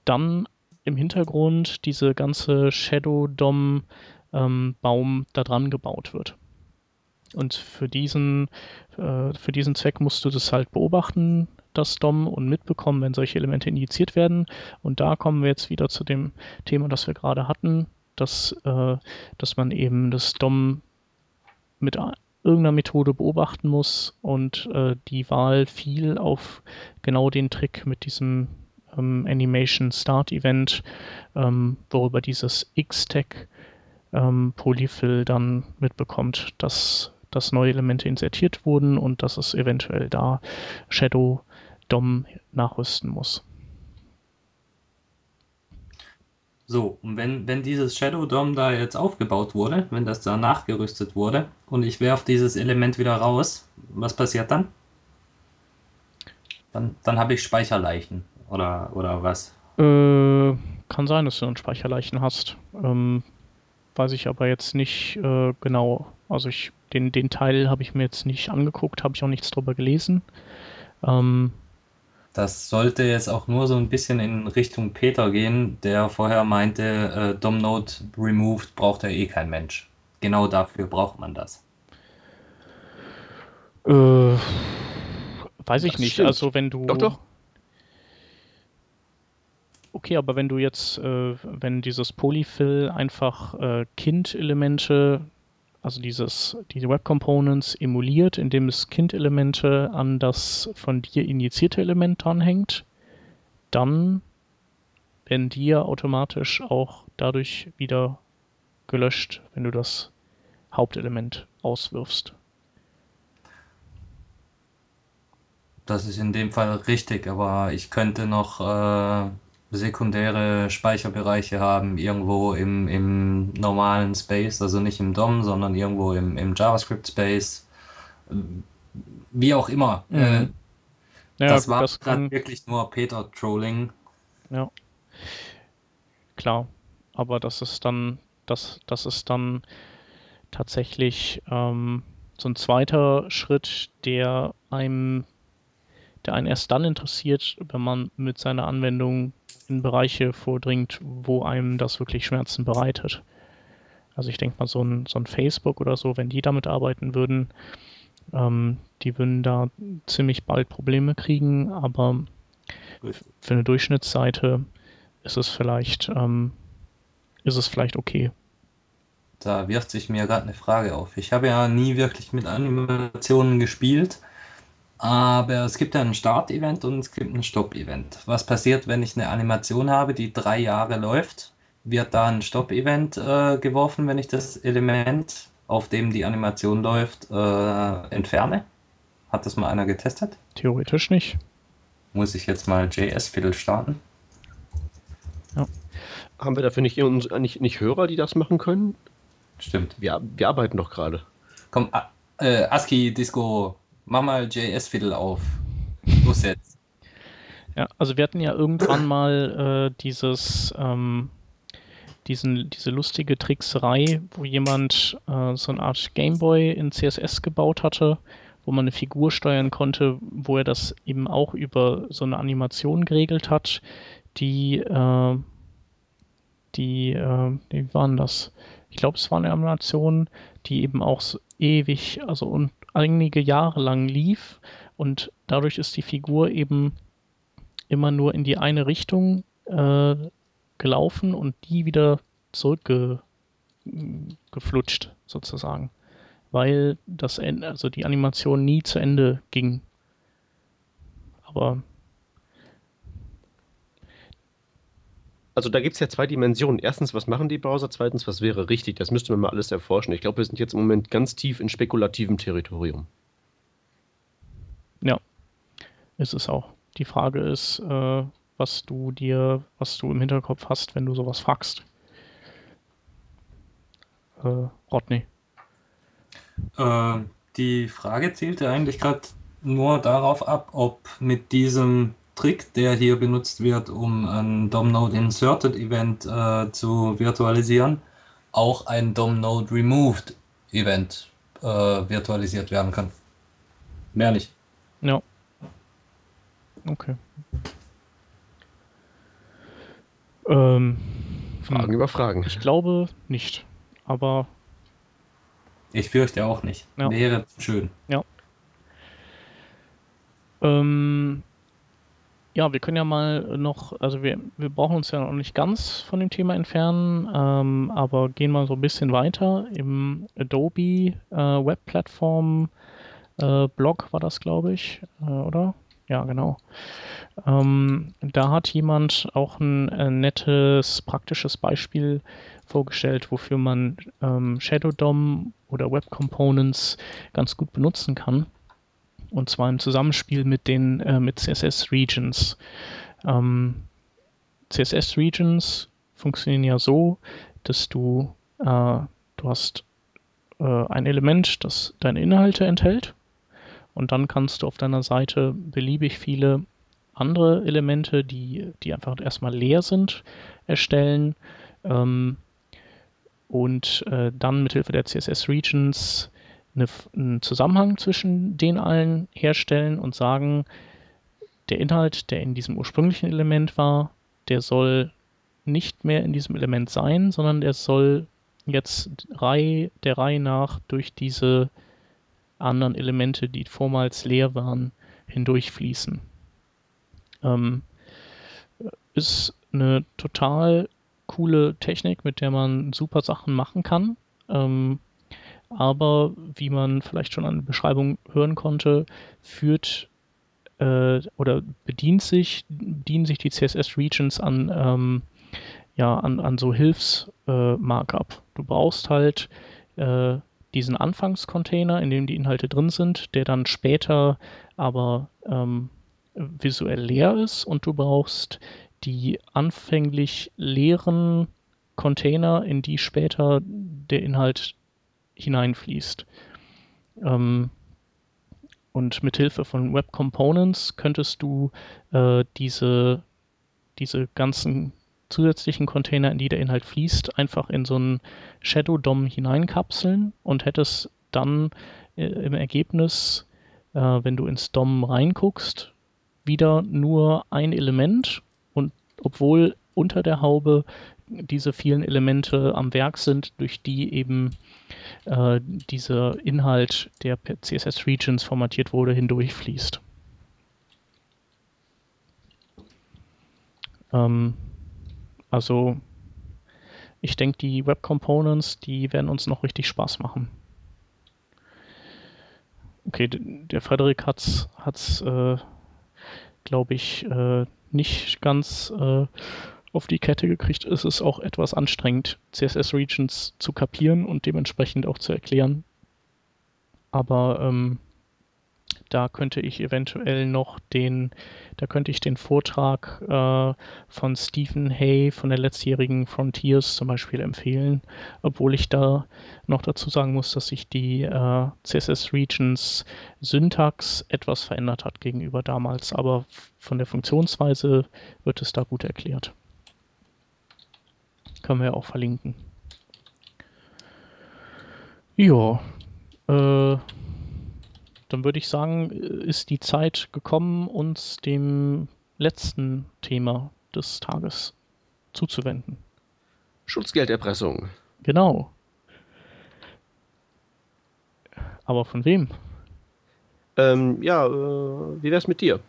dann im Hintergrund diese ganze Shadow DOM ähm, Baum da dran gebaut wird. Und für diesen, äh, für diesen Zweck musst du das halt beobachten, das DOM, und mitbekommen, wenn solche Elemente injiziert werden. Und da kommen wir jetzt wieder zu dem Thema, das wir gerade hatten, dass, äh, dass man eben das DOM mit irgendeiner Methode beobachten muss und äh, die Wahl fiel auf genau den Trick mit diesem ähm, Animation Start Event, ähm, worüber dieses X-Tag ähm, Polyfill dann mitbekommt, dass, dass neue Elemente insertiert wurden und dass es eventuell da Shadow DOM nachrüsten muss. So, und wenn, wenn dieses Shadow DOM da jetzt aufgebaut wurde, wenn das da nachgerüstet wurde und ich werfe dieses Element wieder raus, was passiert dann? Dann, dann habe ich Speicherleichen oder, oder was? Äh, kann sein, dass du einen Speicherleichen hast. Ähm, weiß ich aber jetzt nicht äh, genau. Also ich den, den Teil habe ich mir jetzt nicht angeguckt, habe ich auch nichts drüber gelesen. Ähm, das sollte jetzt auch nur so ein bisschen in Richtung Peter gehen, der vorher meinte, äh, DOM-Node removed braucht ja eh kein Mensch. Genau dafür braucht man das. Äh, weiß ich das nicht. Stimmt. Also wenn du. Doch, doch. Okay, aber wenn du jetzt, äh, wenn dieses Polyfill einfach äh, Kind-Elemente, also dieses, diese Web Components emuliert, indem es Kind-Elemente an das von dir injizierte Element dranhängt, dann werden die ja automatisch auch dadurch wieder gelöscht, wenn du das Hauptelement auswirfst. Das ist in dem Fall richtig, aber ich könnte noch äh, sekundäre Speicherbereiche haben, irgendwo im, im normalen Space, also nicht im DOM, sondern irgendwo im, im JavaScript-Space. Wie auch immer. Mhm. Äh, ja, das war gerade wirklich nur Peter-Trolling. Ja. Klar. Aber das ist dann, das, das ist dann tatsächlich ähm, so ein zweiter Schritt, der einem, der einen erst dann interessiert, wenn man mit seiner Anwendung in Bereiche vordringt, wo einem das wirklich Schmerzen bereitet. Also ich denke mal, so ein, so ein Facebook oder so, wenn die damit arbeiten würden, ähm, die würden da ziemlich bald Probleme kriegen, aber für eine Durchschnittsseite ist es vielleicht, ähm, ist es vielleicht okay. Da wirft sich mir gerade eine Frage auf. Ich habe ja nie wirklich mit Animationen gespielt. Aber es gibt ja ein Start-Event und es gibt ein Stopp-Event. Was passiert, wenn ich eine Animation habe, die drei Jahre läuft? Wird da ein Stopp-Event äh, geworfen, wenn ich das Element, auf dem die Animation läuft, äh, entferne? Hat das mal einer getestet? Theoretisch nicht. Muss ich jetzt mal JS-Fiddle starten? Ja. Haben wir dafür nicht, nicht, nicht Hörer, die das machen können? Stimmt. Wir, wir arbeiten doch gerade. Komm, äh, ASCII Disco Mach mal JS-Fiddle auf. Los jetzt. Ja, also wir hatten ja irgendwann mal äh, dieses, ähm, diesen, diese lustige Trickserei, wo jemand äh, so eine Art Gameboy in CSS gebaut hatte, wo man eine Figur steuern konnte, wo er das eben auch über so eine Animation geregelt hat, die, äh, die, äh, wie waren das? Ich glaube, es war eine Animation, die eben auch so ewig, also und einige Jahre lang lief und dadurch ist die Figur eben immer nur in die eine Richtung äh, gelaufen und die wieder zurückgeflutscht sozusagen, weil das also die Animation nie zu Ende ging. Aber also da gibt es ja zwei Dimensionen. Erstens, was machen die Browser? Zweitens, was wäre richtig? Das müsste man mal alles erforschen. Ich glaube, wir sind jetzt im Moment ganz tief in spekulativem Territorium. Ja, ist es auch. Die Frage ist, äh, was du dir, was du im Hinterkopf hast, wenn du sowas fragst. Äh, Rodney. Äh, die Frage zielte eigentlich gerade nur darauf ab, ob mit diesem Trick, der hier benutzt wird, um ein DOM-Node Inserted Event äh, zu virtualisieren, auch ein DOM-Node Removed Event äh, virtualisiert werden kann. Mehr nicht. Ja. Okay. Ähm, Fragen hm. über Fragen. Ich glaube nicht, aber. Ich fürchte auch nicht. Ja. Wäre schön. Ja. Ähm, ja, wir können ja mal noch, also wir, wir brauchen uns ja noch nicht ganz von dem Thema entfernen, ähm, aber gehen mal so ein bisschen weiter. Im Adobe äh, Web Platform äh, Blog war das, glaube ich, äh, oder? Ja, genau. Ähm, da hat jemand auch ein, äh, nettes, praktisches Beispiel vorgestellt, wofür man ähm, Shadow DOM oder Web Components ganz gut benutzen kann und zwar im Zusammenspiel mit den äh, mit CSS Regions. Ähm, CSS Regions funktionieren ja so, dass du äh, du hast äh, ein Element, das deine Inhalte enthält und dann kannst du auf deiner Seite beliebig viele andere Elemente, die, die einfach erstmal leer sind, erstellen ähm, und äh, dann mithilfe der CSS Regions eine, einen Zusammenhang zwischen den allen herstellen und sagen, der Inhalt, der in diesem ursprünglichen Element war, der soll nicht mehr in diesem Element sein, sondern der soll jetzt Reihe, der Reihe nach durch diese anderen Elemente, die vormals leer waren, hindurchfließen. Ähm, ist eine total coole Technik, mit der man super Sachen machen kann. Ähm, aber wie man vielleicht schon an der Beschreibung hören konnte, führt äh, oder bedient sich, bedienen sich die CSS-Regions an, ähm, ja, an, an so Hilfs-Markup. Äh, du brauchst halt äh, diesen Anfangscontainer, in dem die Inhalte drin sind, der dann später aber ähm, visuell leer ist und du brauchst die anfänglich leeren Container, in die später der Inhalt hineinfließt. Ähm, und mit Hilfe von Web Components könntest du äh, diese, diese ganzen zusätzlichen Container, in die der Inhalt fließt, einfach in so einen Shadow DOM hineinkapseln und hättest dann äh, im Ergebnis, äh, wenn du ins DOM reinguckst, wieder nur ein Element und obwohl unter der Haube diese vielen Elemente am Werk sind, durch die eben äh, dieser Inhalt, der per CSS Regions formatiert wurde, hindurchfließt. Ähm, also ich denke, die Web Components, die werden uns noch richtig Spaß machen. Okay, der Frederik hat es, äh, glaube ich, äh, nicht ganz äh, auf die Kette gekriegt. Es ist auch etwas anstrengend, CSS-Regions zu kapieren und dementsprechend auch zu erklären. Aber ähm, da könnte ich eventuell noch den, da könnte ich den Vortrag äh, von Stephen Hay von der letztjährigen Frontiers zum Beispiel empfehlen, obwohl ich da noch dazu sagen muss, dass sich die äh, CSS Regions Syntax etwas verändert hat gegenüber damals, aber von der Funktionsweise wird es da gut erklärt. Können wir ja auch verlinken. Ja, äh, dann würde ich sagen, ist die Zeit gekommen, uns dem letzten Thema des Tages zuzuwenden. Schutzgelderpressung. Genau. Aber von wem? Ähm, ja, äh, wie wär's mit dir?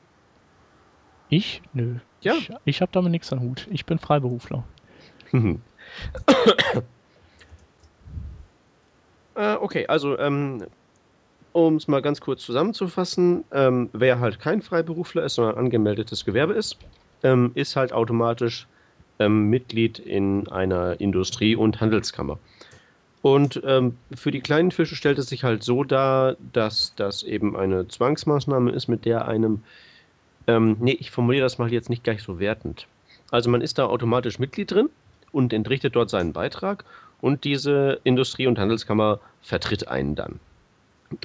Ich? Nö. Ja. Ich, ich habe damit nichts am Hut. Ich bin Freiberufler. Äh, okay, also ähm, um es mal ganz kurz zusammenzufassen, ähm, wer halt kein Freiberufler ist, sondern angemeldetes Gewerbe ist, ähm, ist halt automatisch ähm, Mitglied in einer Industrie- und Handelskammer. Und ähm, für die kleinen Fische stellt es sich halt so dar, dass das eben eine Zwangsmaßnahme ist, mit der einem, ähm, nee, ich formuliere das mal jetzt nicht gleich so wertend. Also man ist da automatisch Mitglied drin und entrichtet dort seinen Beitrag und diese Industrie- und Handelskammer vertritt einen dann.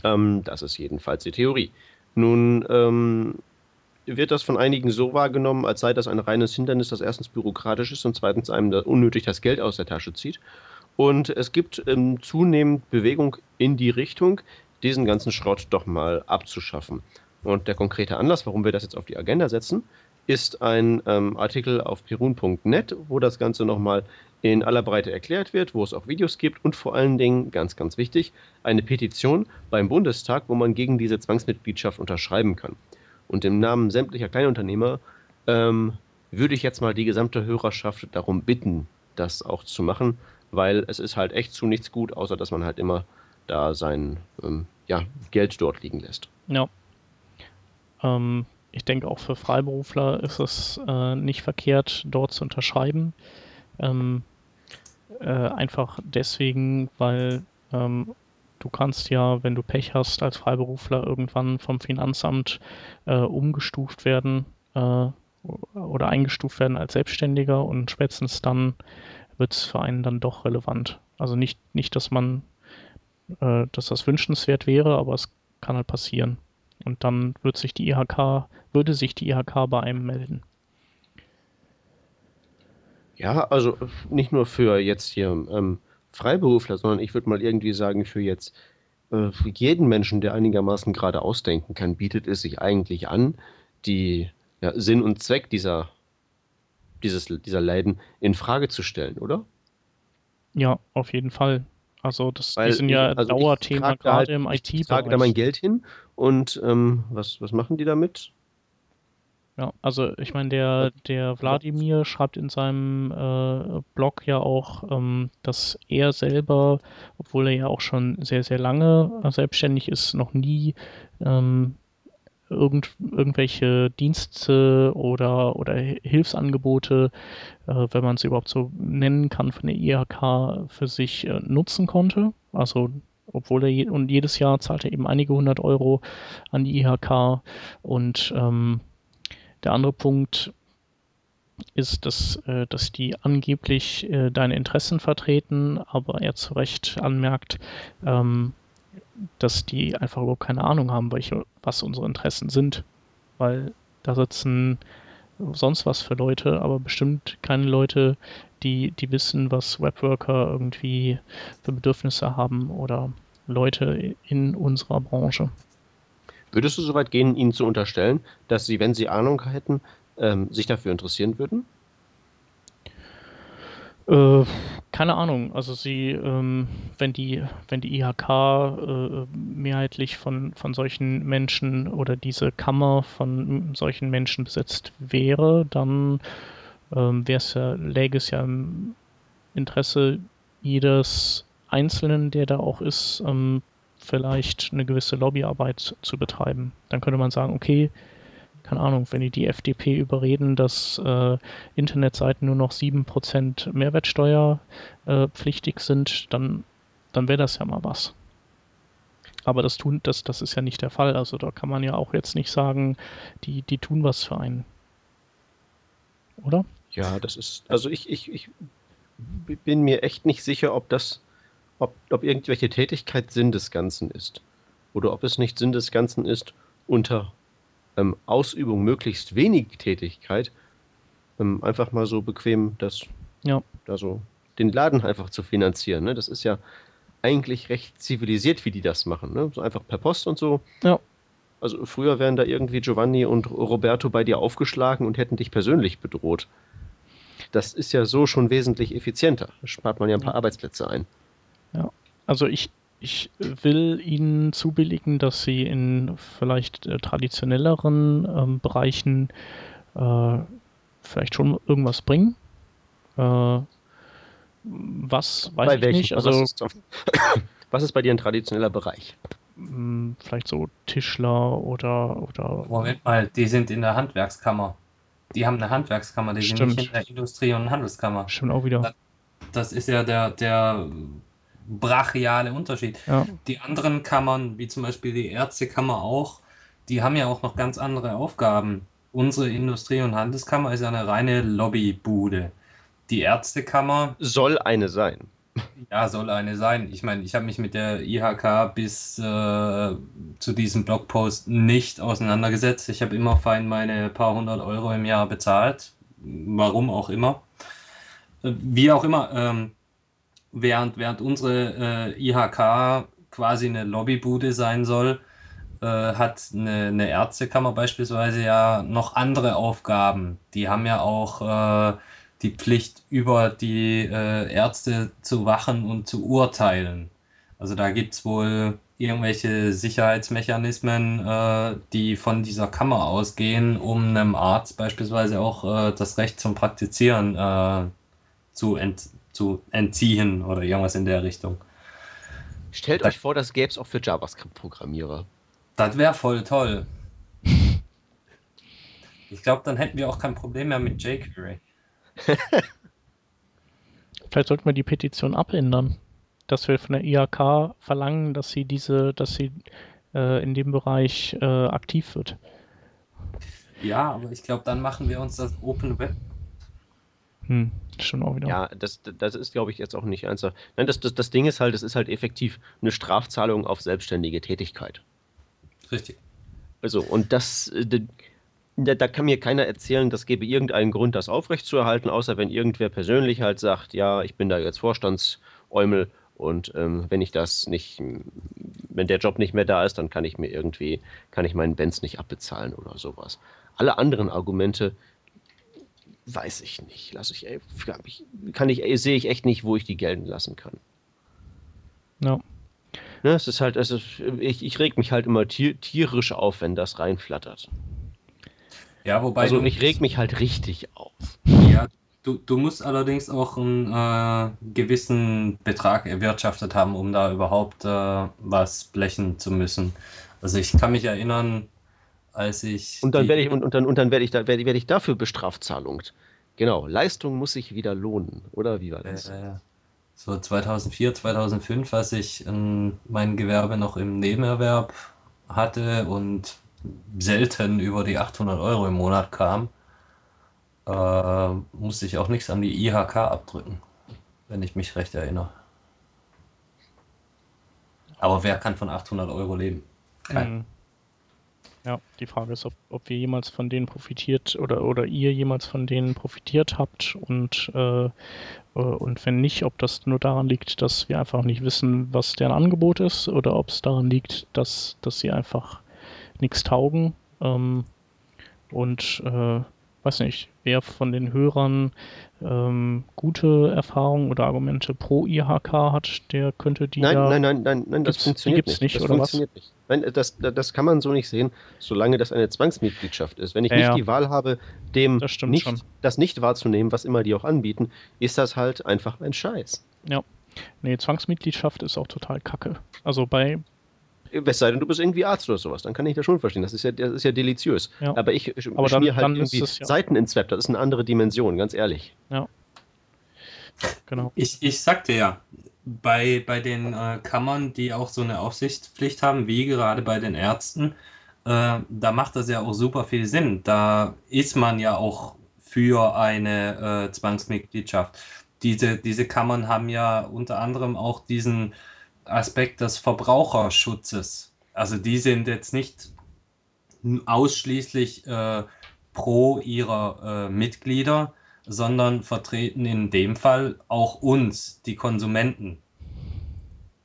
Ähm, das ist jedenfalls die Theorie. Nun ähm, wird das von einigen so wahrgenommen, als sei das ein reines Hindernis, das erstens bürokratisch ist und zweitens einem da unnötig das Geld aus der Tasche zieht. Und es gibt ähm, zunehmend Bewegung in die Richtung, diesen ganzen Schrott doch mal abzuschaffen. Und der konkrete Anlass, warum wir das jetzt auf die Agenda setzen, ist ein ähm, Artikel auf perun.net, wo das Ganze nochmal in aller Breite erklärt wird, wo es auch Videos gibt und vor allen Dingen, ganz, ganz wichtig, eine Petition beim Bundestag, wo man gegen diese Zwangsmitgliedschaft unterschreiben kann. Und im Namen sämtlicher Kleinunternehmer ähm, würde ich jetzt mal die gesamte Hörerschaft darum bitten, das auch zu machen, weil es ist halt echt zu nichts gut, außer dass man halt immer da sein ähm, ja, Geld dort liegen lässt. Ja. Ähm, ich denke auch für Freiberufler ist es äh, nicht verkehrt, dort zu unterschreiben. Ähm, äh, einfach deswegen, weil ähm, du kannst ja, wenn du Pech hast, als Freiberufler irgendwann vom Finanzamt äh, umgestuft werden äh, oder eingestuft werden als Selbstständiger und spätestens dann wird es für einen dann doch relevant. Also nicht, nicht dass man, äh, dass das wünschenswert wäre, aber es kann halt passieren. Und dann wird sich die IHK, würde sich die IHK bei einem melden. Ja, also nicht nur für jetzt hier ähm, Freiberufler, sondern ich würde mal irgendwie sagen, für jetzt äh, für jeden Menschen, der einigermaßen gerade ausdenken kann, bietet es sich eigentlich an, die ja, Sinn und Zweck dieser, dieses, dieser Läden in Frage zu stellen, oder? Ja, auf jeden Fall. Also das Weil die sind ja also Dauerthema da halt- gerade im Ich trage da mein IT-Bereich. Geld hin und ähm, was, was machen die damit? Ja, also ich meine, der, der Wladimir schreibt in seinem äh, Blog ja auch, ähm, dass er selber, obwohl er ja auch schon sehr, sehr lange selbstständig ist, noch nie ähm, irgend, irgendwelche Dienste oder, oder Hilfsangebote, äh, wenn man es überhaupt so nennen kann, von der IHK für sich äh, nutzen konnte. Also obwohl er je, und jedes Jahr zahlt er eben einige hundert Euro an die IHK und ähm, der andere Punkt ist, dass, äh, dass die angeblich äh, deine Interessen vertreten, aber er zu Recht anmerkt, ähm, dass die einfach überhaupt keine Ahnung haben, welche, was unsere Interessen sind. Weil da sitzen sonst was für Leute, aber bestimmt keine Leute, die, die wissen, was Webworker irgendwie für Bedürfnisse haben oder Leute in unserer Branche. Würdest du so weit gehen, ihnen zu unterstellen, dass sie, wenn sie Ahnung hätten, ähm, sich dafür interessieren würden? Äh, keine Ahnung. Also sie, ähm, wenn die, wenn die IHK äh, mehrheitlich von, von solchen Menschen oder diese Kammer von solchen Menschen besetzt wäre, dann ähm, wäre es ja, läge es ja im Interesse jedes Einzelnen, der da auch ist, ähm, vielleicht eine gewisse Lobbyarbeit zu betreiben. Dann könnte man sagen, okay, keine Ahnung, wenn die die FDP überreden, dass äh, Internetseiten nur noch 7% Mehrwertsteuer äh, pflichtig sind, dann, dann wäre das ja mal was. Aber das tun, das, das ist ja nicht der Fall. Also da kann man ja auch jetzt nicht sagen, die, die tun was für einen. Oder? Ja, das ist, also ich, ich, ich bin mir echt nicht sicher, ob das, ob, ob irgendwelche Tätigkeit Sinn des Ganzen ist. Oder ob es nicht Sinn des Ganzen ist, unter ähm, Ausübung möglichst wenig Tätigkeit ähm, einfach mal so bequem das, Ja. da so den Laden einfach zu finanzieren. Ne? Das ist ja eigentlich recht zivilisiert, wie die das machen. Ne? So einfach per Post und so. Ja. Also früher wären da irgendwie Giovanni und Roberto bei dir aufgeschlagen und hätten dich persönlich bedroht. Das ist ja so schon wesentlich effizienter. Da spart man ja ein paar Arbeitsplätze ein. Also ich, ich will Ihnen zubilligen, dass Sie in vielleicht äh, traditionelleren ähm, Bereichen äh, vielleicht schon irgendwas bringen. Äh, was weiß ich nicht. Was Also ist, was ist bei dir ein traditioneller Bereich? mh, vielleicht so Tischler oder oder Moment mal, die sind in der Handwerkskammer. Die haben eine Handwerkskammer, die sind Stimmt. nicht in der Industrie- und Handelskammer. stimmt auch wieder. Das ist ja der, der brachiale Unterschied. Ja, Die anderen Kammern, wie zum Beispiel die Ärztekammer auch, die haben ja auch noch ganz andere Aufgaben. Unsere Industrie- und Handelskammer ist ja eine reine Lobbybude. Die Ärztekammer, Soll eine sein. ja, soll eine sein. Ich meine, ich habe mich mit der IHK bis äh, zu diesem Blogpost nicht auseinandergesetzt. Ich habe immer fein meine paar hundert Euro im Jahr bezahlt. Warum auch immer. Äh, Wie auch immer, ähm, während, während unsere äh, IHK quasi eine Lobbybude sein soll, äh, hat eine, eine Ärztekammer beispielsweise ja noch andere Aufgaben. Die haben ja auch äh, die Pflicht, über die äh, Ärzte zu wachen und zu urteilen. Also da gibt es wohl irgendwelche Sicherheitsmechanismen, äh, die von dieser Kammer ausgehen, um einem Arzt beispielsweise auch äh, das Recht zum Praktizieren zu, ent zu entziehen oder irgendwas in der Richtung. Stellt euch vor, das gäbe es auch für JavaScript-Programmierer. Das wäre voll toll. Ich glaube, dann hätten wir auch kein Problem mehr mit jQuery. vielleicht sollten wir die Petition abändern, dass wir von der IHK verlangen, dass sie diese, dass sie äh, in dem Bereich äh, aktiv wird. Ja, aber ich glaube, dann machen wir uns das Open Web. Hm, stimmt auch wieder. Ja, das, das ist, glaube ich, jetzt auch nicht ernsthaft. Nein, das, das, das Ding ist halt, es ist halt effektiv eine Strafzahlung auf selbstständige Tätigkeit. Richtig. Also, und das, äh, da, da kann mir keiner erzählen, das gäbe irgendeinen Grund, das aufrechtzuerhalten, außer wenn irgendwer persönlich halt sagt, ja, ich bin da jetzt Vorstandsäumel und ähm, wenn ich das nicht wenn der Job nicht mehr da ist, dann kann ich mir irgendwie, kann ich meinen Benz nicht abbezahlen oder sowas. Alle anderen Argumente weiß ich nicht. Lass ich, kann ich, sehe ich echt nicht, wo ich die gelten lassen kann. Ja. Ne, es ist halt, es ist, ich, ich reg mich halt immer tier, tierisch auf, wenn das reinflattert. Ja, wobei. Also ich reg mich halt richtig auf. Ja, du, du musst allerdings auch einen äh, gewissen Betrag erwirtschaftet haben, um da überhaupt äh, was blechen zu müssen. Also ich kann mich erinnern, als ich. Und dann werde ich und, und dann, und dann werde ich da werde, werde ich dafür Bestrafzahlung. Genau, Leistung muss sich wieder lohnen, oder wie war das? Äh, so 2004, 2005, als ich ähm, mein Gewerbe noch im Nebenerwerb hatte und selten über die 800 Euro im Monat kam, äh, musste ich auch nichts an die IHK abdrücken, wenn ich mich recht erinnere. Aber wer kann von 800 Euro leben? Kein. Mhm. Ja, die Frage ist, ob, ob wir jemals von denen profitiert oder, oder ihr jemals von denen profitiert habt und, äh, äh, und wenn nicht, ob das nur daran liegt, dass wir einfach nicht wissen, was deren Angebot ist oder ob es daran liegt, dass, dass sie einfach nichts taugen. Ähm, und äh, weiß nicht, wer von den Hörern ähm, gute Erfahrungen oder Argumente pro IHK hat, der könnte die. Nein, ja, nein, nein, nein, nein, das funktioniert nicht. nicht. Das oder funktioniert was? nicht. Nein, das, das kann man so nicht sehen, solange das eine Zwangsmitgliedschaft ist. Wenn ich ja, nicht die Wahl habe, dem das nicht, das nicht wahrzunehmen, was immer die auch anbieten, ist das halt einfach ein Scheiß. Ja. Nee, Zwangsmitgliedschaft ist auch total kacke. Also bei, es sei denn, du bist irgendwie Arzt oder sowas, dann kann ich das schon verstehen. Das ist ja, das ist ja deliziös. Ja. Aber ich, ich Aber dann, halt dann irgendwie es, ja. Seiten ins Web, das ist eine andere Dimension, ganz ehrlich. Ja. Genau. Ich, ich sagte ja, bei, bei den äh, Kammern, die auch so eine Aufsichtspflicht haben, wie gerade bei den Ärzten, äh, da macht das ja auch super viel Sinn. Da ist man ja auch für eine äh, Zwangsmitgliedschaft. Diese, diese Kammern haben ja unter anderem auch diesen Aspekt des Verbraucherschutzes. Also die sind jetzt nicht ausschließlich äh, pro ihrer äh, Mitglieder, sondern vertreten in dem Fall auch uns, die Konsumenten.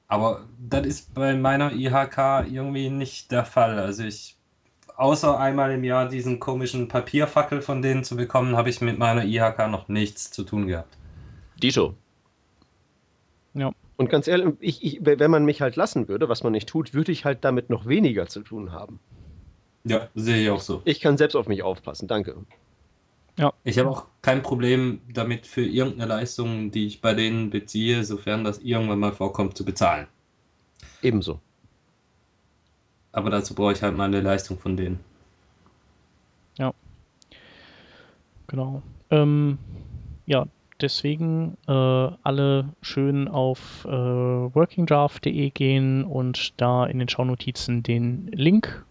Aber das ist bei meiner IHK irgendwie nicht der Fall. Also ich, außer einmal im Jahr diesen komischen Papierfackel von denen zu bekommen, habe ich mit meiner IHK noch nichts zu tun gehabt. Dito. Ja. Und ganz ehrlich, ich, ich, wenn man mich halt lassen würde, was man nicht tut, würde ich halt damit noch weniger zu tun haben. Ja, sehe ich auch so. Ich kann selbst auf mich aufpassen, danke. Ja. Ich habe auch kein Problem damit, für irgendeine Leistung, die ich bei denen beziehe, sofern das irgendwann mal vorkommt, zu bezahlen. Ebenso. Aber dazu brauche ich halt mal eine Leistung von denen. Ja. Genau. Ähm, ja, deswegen äh, alle schön auf äh, workingdraft.de gehen und da in den Shownotizen den Link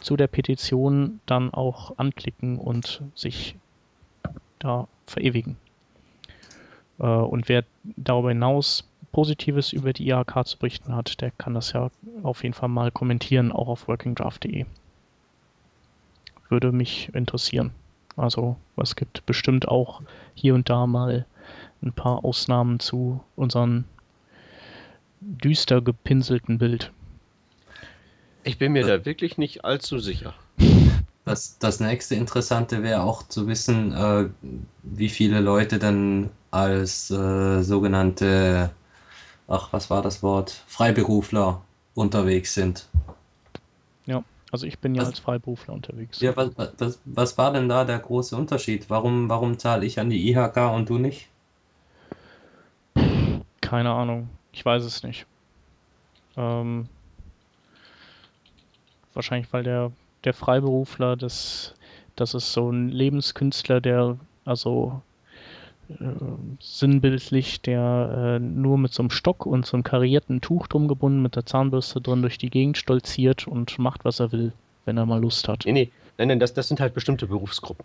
zu der Petition dann auch anklicken und sich da verewigen. Äh, und wer darüber hinaus Positives über die IHK zu berichten hat, der kann das ja auf jeden Fall mal kommentieren, auch auf workingdraft.de. Würde mich interessieren. Also es gibt bestimmt auch hier und da mal ein paar Ausnahmen zu unserem düster gepinselten Bild. Ich bin mir da wirklich nicht allzu sicher. Das, das nächste Interessante wäre auch zu wissen, äh, wie viele Leute dann als äh, sogenannte, ach, was war das Wort, Freiberufler unterwegs sind. Also ich bin ja was, als Freiberufler unterwegs. Ja, was, was, was war denn da der große Unterschied? Warum, warum zahle ich an die IHK und du nicht? Keine Ahnung. Ich weiß es nicht. Ähm, wahrscheinlich, weil der, der Freiberufler, das, das ist so ein Lebenskünstler, der also sinnbildlich, der äh, nur mit so einem Stock und so einem karierten Tuch drum gebunden, mit der Zahnbürste drin durch die Gegend stolziert und macht, was er will, wenn er mal Lust hat. Nee, nee, nein, nein, das, das sind halt bestimmte Berufsgruppen.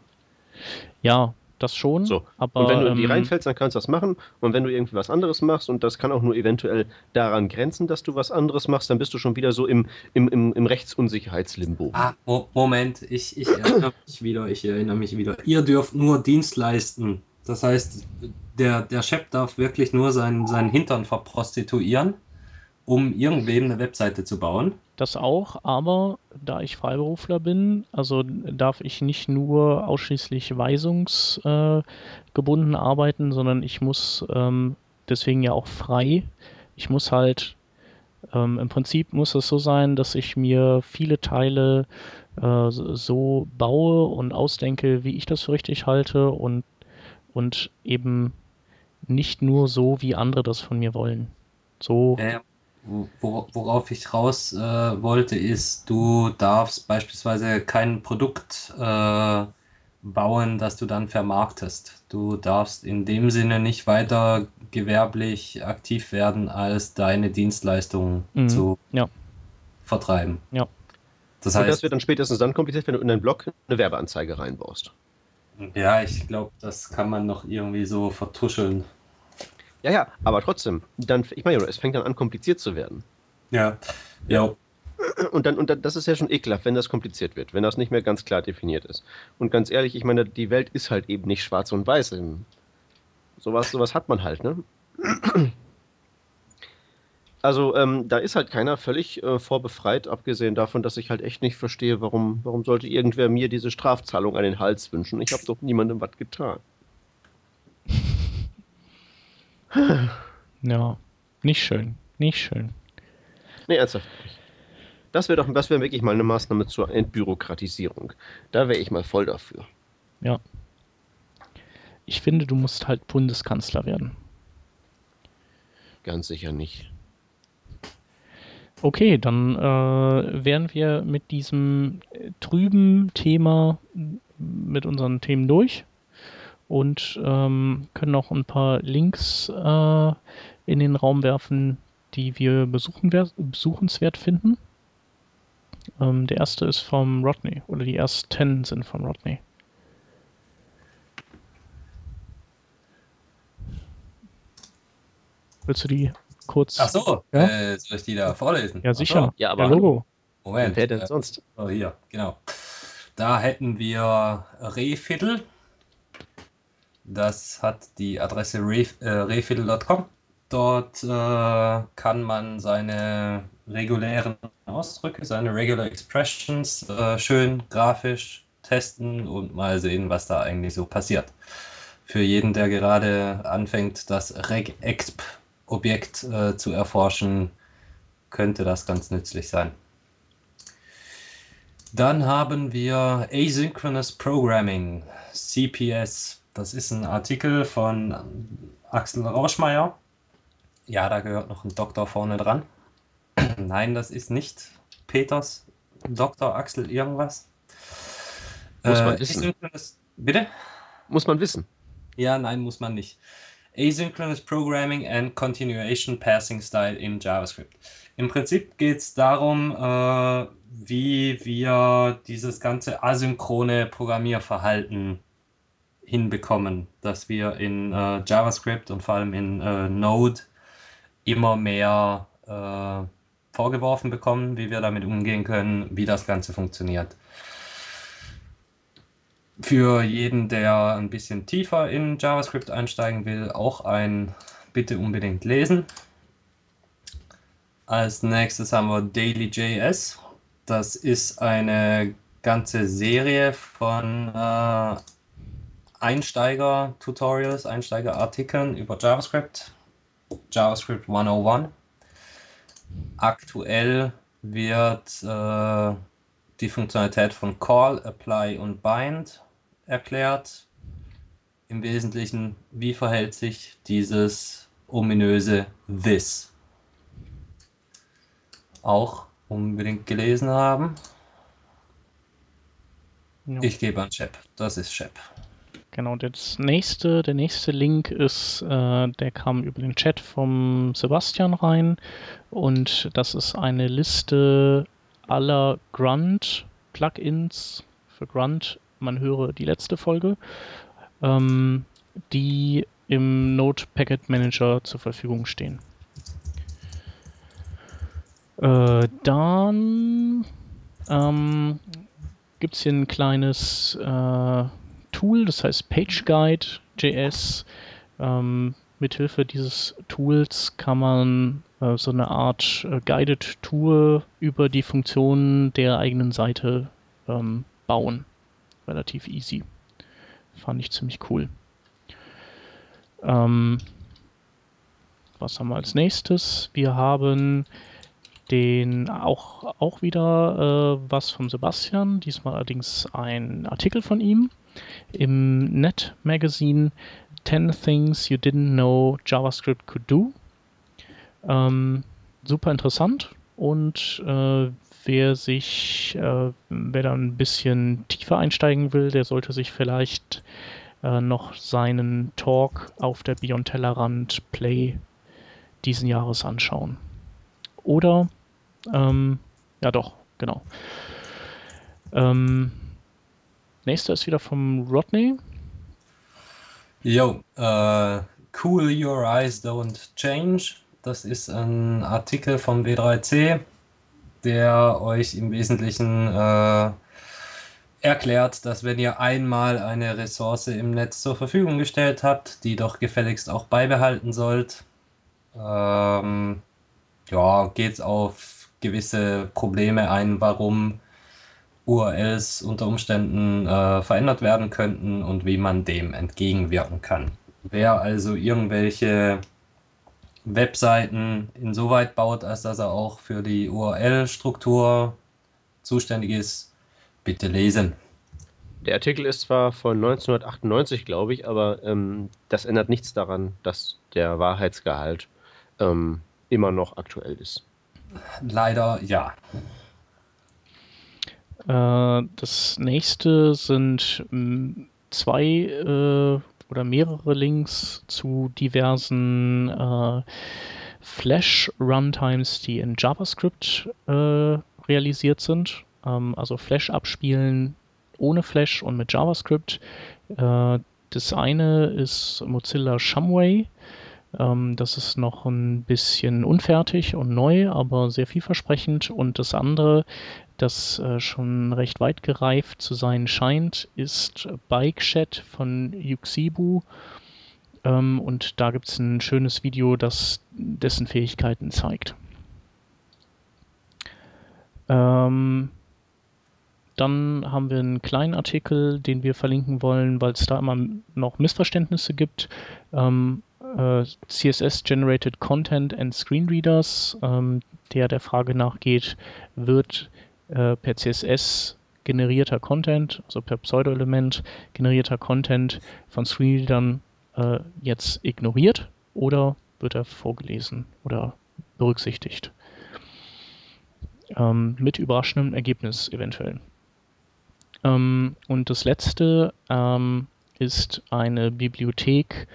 Ja, das schon. So. Aber, und wenn du in die ähm, reinfällst, dann kannst du das machen. Und wenn du irgendwie was anderes machst, und das kann auch nur eventuell daran grenzen, dass du was anderes machst, dann bist du schon wieder so im, im, im, im Rechtsunsicherheitslimbo. Ah, Moment, ich, ich erinnere mich wieder, ich erinnere mich wieder. Ihr dürft nur Dienst leisten. Das heißt, der, der Chef darf wirklich nur seinen, seinen Hintern verprostituieren um irgendwem eine Webseite zu bauen. Das auch, aber da ich Freiberufler bin, also darf ich nicht nur ausschließlich weisungsgebunden arbeiten, sondern ich muss ähm, deswegen ja auch frei. Ich muss halt, ähm, im Prinzip muss es so sein, dass ich mir viele Teile äh, so baue und ausdenke, wie ich das für richtig halte und, und eben nicht nur so, wie andere das von mir wollen. So. Ja, worauf ich raus äh, wollte, ist, du darfst beispielsweise kein Produkt äh, bauen, das du dann vermarktest. Du darfst in dem Sinne nicht weiter gewerblich aktiv werden, als deine Dienstleistungen mhm. zu ja. vertreiben. Ja. Das heißt, Und das wird dann spätestens dann kompliziert, wenn du in deinen Blog eine Werbeanzeige reinbaust. Ja, ich glaube, das kann man noch irgendwie so vertuscheln. Ja, ja, aber trotzdem, dann, ich meine, es fängt dann an, kompliziert zu werden. Ja, ja. Und dann, und dann, das ist ja schon ekelhaft, wenn das kompliziert wird, wenn das nicht mehr ganz klar definiert ist. Und ganz ehrlich, ich meine, die Welt ist halt eben nicht schwarz und weiß. Sowas, sowas hat man halt, ne? Also ähm, da ist halt keiner völlig äh, vorbefreit, abgesehen davon, dass ich halt echt nicht verstehe, warum, warum sollte irgendwer mir diese Strafzahlung an den Hals wünschen. Ich habe doch niemandem was getan. ja, nicht schön, nicht schön. Nee, ernsthaft. Das wäre doch, das wäre wirklich mal eine Maßnahme zur Entbürokratisierung. Da wäre ich mal voll dafür. Ja. Ich finde, du musst halt Bundeskanzler werden. Ganz sicher nicht. Okay, dann äh, wären wir mit diesem trüben Thema, mit unseren Themen durch und ähm, können noch ein paar Links äh, in den Raum werfen, die wir besuchen besuchenswert finden. Ähm, der erste ist vom Rodney oder die ersten sind von Rodney. Willst du die kurz. Ach so, ja? äh, soll ich die da vorlesen? Ja, sicher. So. Ja, aber ja, Logo. Moment. Wer denn sonst? Oh, hier, genau. Da hätten wir Rehviertel. Das hat die Adresse rehviertel.com. Dort äh, kann man seine regulären Ausdrücke, seine Regular Expressions äh, schön grafisch testen und mal sehen, was da eigentlich so passiert. Für jeden, der gerade anfängt, das regexp Objekt äh, zu erforschen, könnte das ganz nützlich sein. Dann haben wir Asynchronous Programming, CPS. Das ist ein Artikel von Axel Rauschmeier. Ja, da gehört noch ein Doktor vorne dran. Nein, das ist nicht Peters Dr. Axel irgendwas. Muss man äh, wissen. Bitte? Muss man wissen. Ja, nein, muss man nicht. Asynchronous Programming and Continuation Passing Style in JavaScript. Im Prinzip geht es darum, äh, wie wir dieses ganze asynchrone Programmierverhalten hinbekommen, dass wir in äh, JavaScript und vor allem in äh, Node immer mehr äh, vorgeworfen bekommen, wie wir damit umgehen können, wie das Ganze funktioniert für jeden, der ein bisschen tiefer in JavaScript einsteigen will, auch ein Bitte unbedingt lesen. Als nächstes haben wir Daily.js. Das ist eine ganze Serie von äh, Einsteiger-Tutorials, Einsteiger-Artikeln über JavaScript. JavaScript 101. Aktuell wird äh, die Funktionalität von Call, Apply und Bind erklärt. Im Wesentlichen, wie verhält sich dieses ominöse This? Auch unbedingt gelesen haben. Ja. Ich gebe an Shep. Das ist Shep. Genau, das nächste, der nächste Link ist, äh, der kam über den Chat vom Sebastian rein und das ist eine Liste aller Grunt Plugins für Grunt man höre die letzte Folge, ähm, die im Node Packet Manager zur Verfügung stehen. Äh, dann ähm, gibt es hier ein kleines äh, Tool, das heißt PageGuide.js. Ähm, mithilfe dieses Tools kann man äh, so eine Art äh, Guided Tour über die Funktionen der eigenen Seite ähm, bauen. Relativ easy. Fand ich ziemlich cool. Ähm, was haben wir als nächstes? Wir haben den auch, auch wieder äh, was vom Sebastian, diesmal allerdings ein Artikel von ihm im Net Magazine 10 Things You Didn't Know JavaScript Could Do. Ähm, super interessant und äh, wer sich, äh, wer da ein bisschen tiefer einsteigen will, der sollte sich vielleicht äh, noch seinen Talk auf der Beyond Tellerrand Play diesen Jahres anschauen. Oder, ähm, ja doch, genau. Ähm, nächster ist wieder vom Rodney. Yo, uh, Cool Your Eyes Don't Change. Das ist ein Artikel vom W3C, der euch im Wesentlichen äh, erklärt, dass wenn ihr einmal eine Ressource im Netz zur Verfügung gestellt habt, die doch gefälligst auch beibehalten sollt, ähm, ja, geht es auf gewisse Probleme ein, warum URLs unter Umständen äh, verändert werden könnten und wie man dem entgegenwirken kann. Wer also irgendwelche Webseiten insoweit baut, als dass er auch für die URL-Struktur zuständig ist, bitte lesen. Der Artikel ist zwar von 1998, glaube ich, aber ähm, das ändert nichts daran, dass der Wahrheitsgehalt ähm, immer noch aktuell ist. Leider ja. Äh, das nächste sind mm, zwei äh, oder mehrere Links zu diversen äh, Flash-Runtimes, die in JavaScript äh, realisiert sind. Ähm, also Flash abspielen ohne Flash und mit JavaScript. Äh, das eine ist Mozilla Shumway. Ähm, das ist noch ein bisschen unfertig und neu, aber sehr vielversprechend. Und das andere, das äh, schon recht weit gereift zu sein scheint, ist Bike Chat von Yuxibu. Ähm, und da gibt es ein schönes Video, das dessen Fähigkeiten zeigt. Ähm, dann haben wir einen kleinen Artikel, den wir verlinken wollen, weil es da immer noch Missverständnisse gibt. Ähm, äh, CSS-Generated Content and Screenreaders, ähm, der der Frage nachgeht, wird äh, per CSS generierter Content, also per Pseudo-Element generierter Content von Screenreadern äh, jetzt ignoriert oder wird er vorgelesen oder berücksichtigt? Ähm, mit überraschendem Ergebnis eventuell. Ähm, und das letzte ähm, ist eine Bibliothek,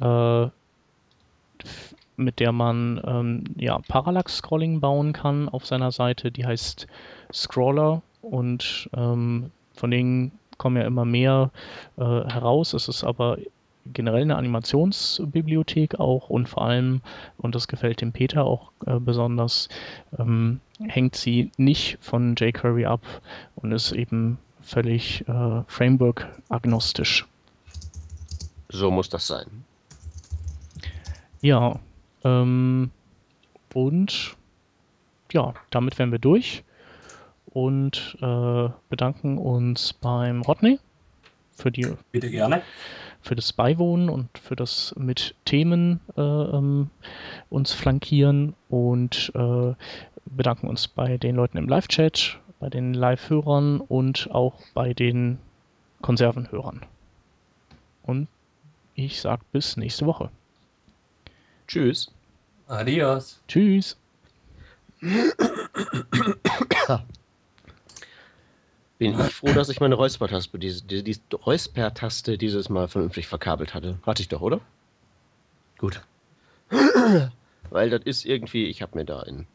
äh, mit der man ähm, ja, Parallax-Scrolling bauen kann auf seiner Seite. Die heißt Scroller und ähm, von denen kommen ja immer mehr äh, heraus. Es ist aber generell eine Animationsbibliothek auch und vor allem, und das gefällt dem Peter auch äh, besonders, ähm, hängt sie nicht von jQuery ab und ist eben völlig äh, Framework-agnostisch. So muss das sein. Ja, ähm, und ja, damit wären wir durch und äh, bedanken uns beim Rodney für die Bitte gerne. für das Beiwohnen und für das mit Themen äh, ähm, uns flankieren und äh, bedanken uns bei den Leuten im Live-Chat, bei den Live-Hörern und auch bei den Konservenhörern. Und ich sag bis nächste Woche. Tschüss. Adios. Tschüss. Bin ich froh, dass ich meine Räuspertaste, diese, diese, diese Räuspertaste dieses Mal vernünftig verkabelt hatte. Hatte ich doch, oder? Gut. Weil das ist irgendwie, ich habe mir da in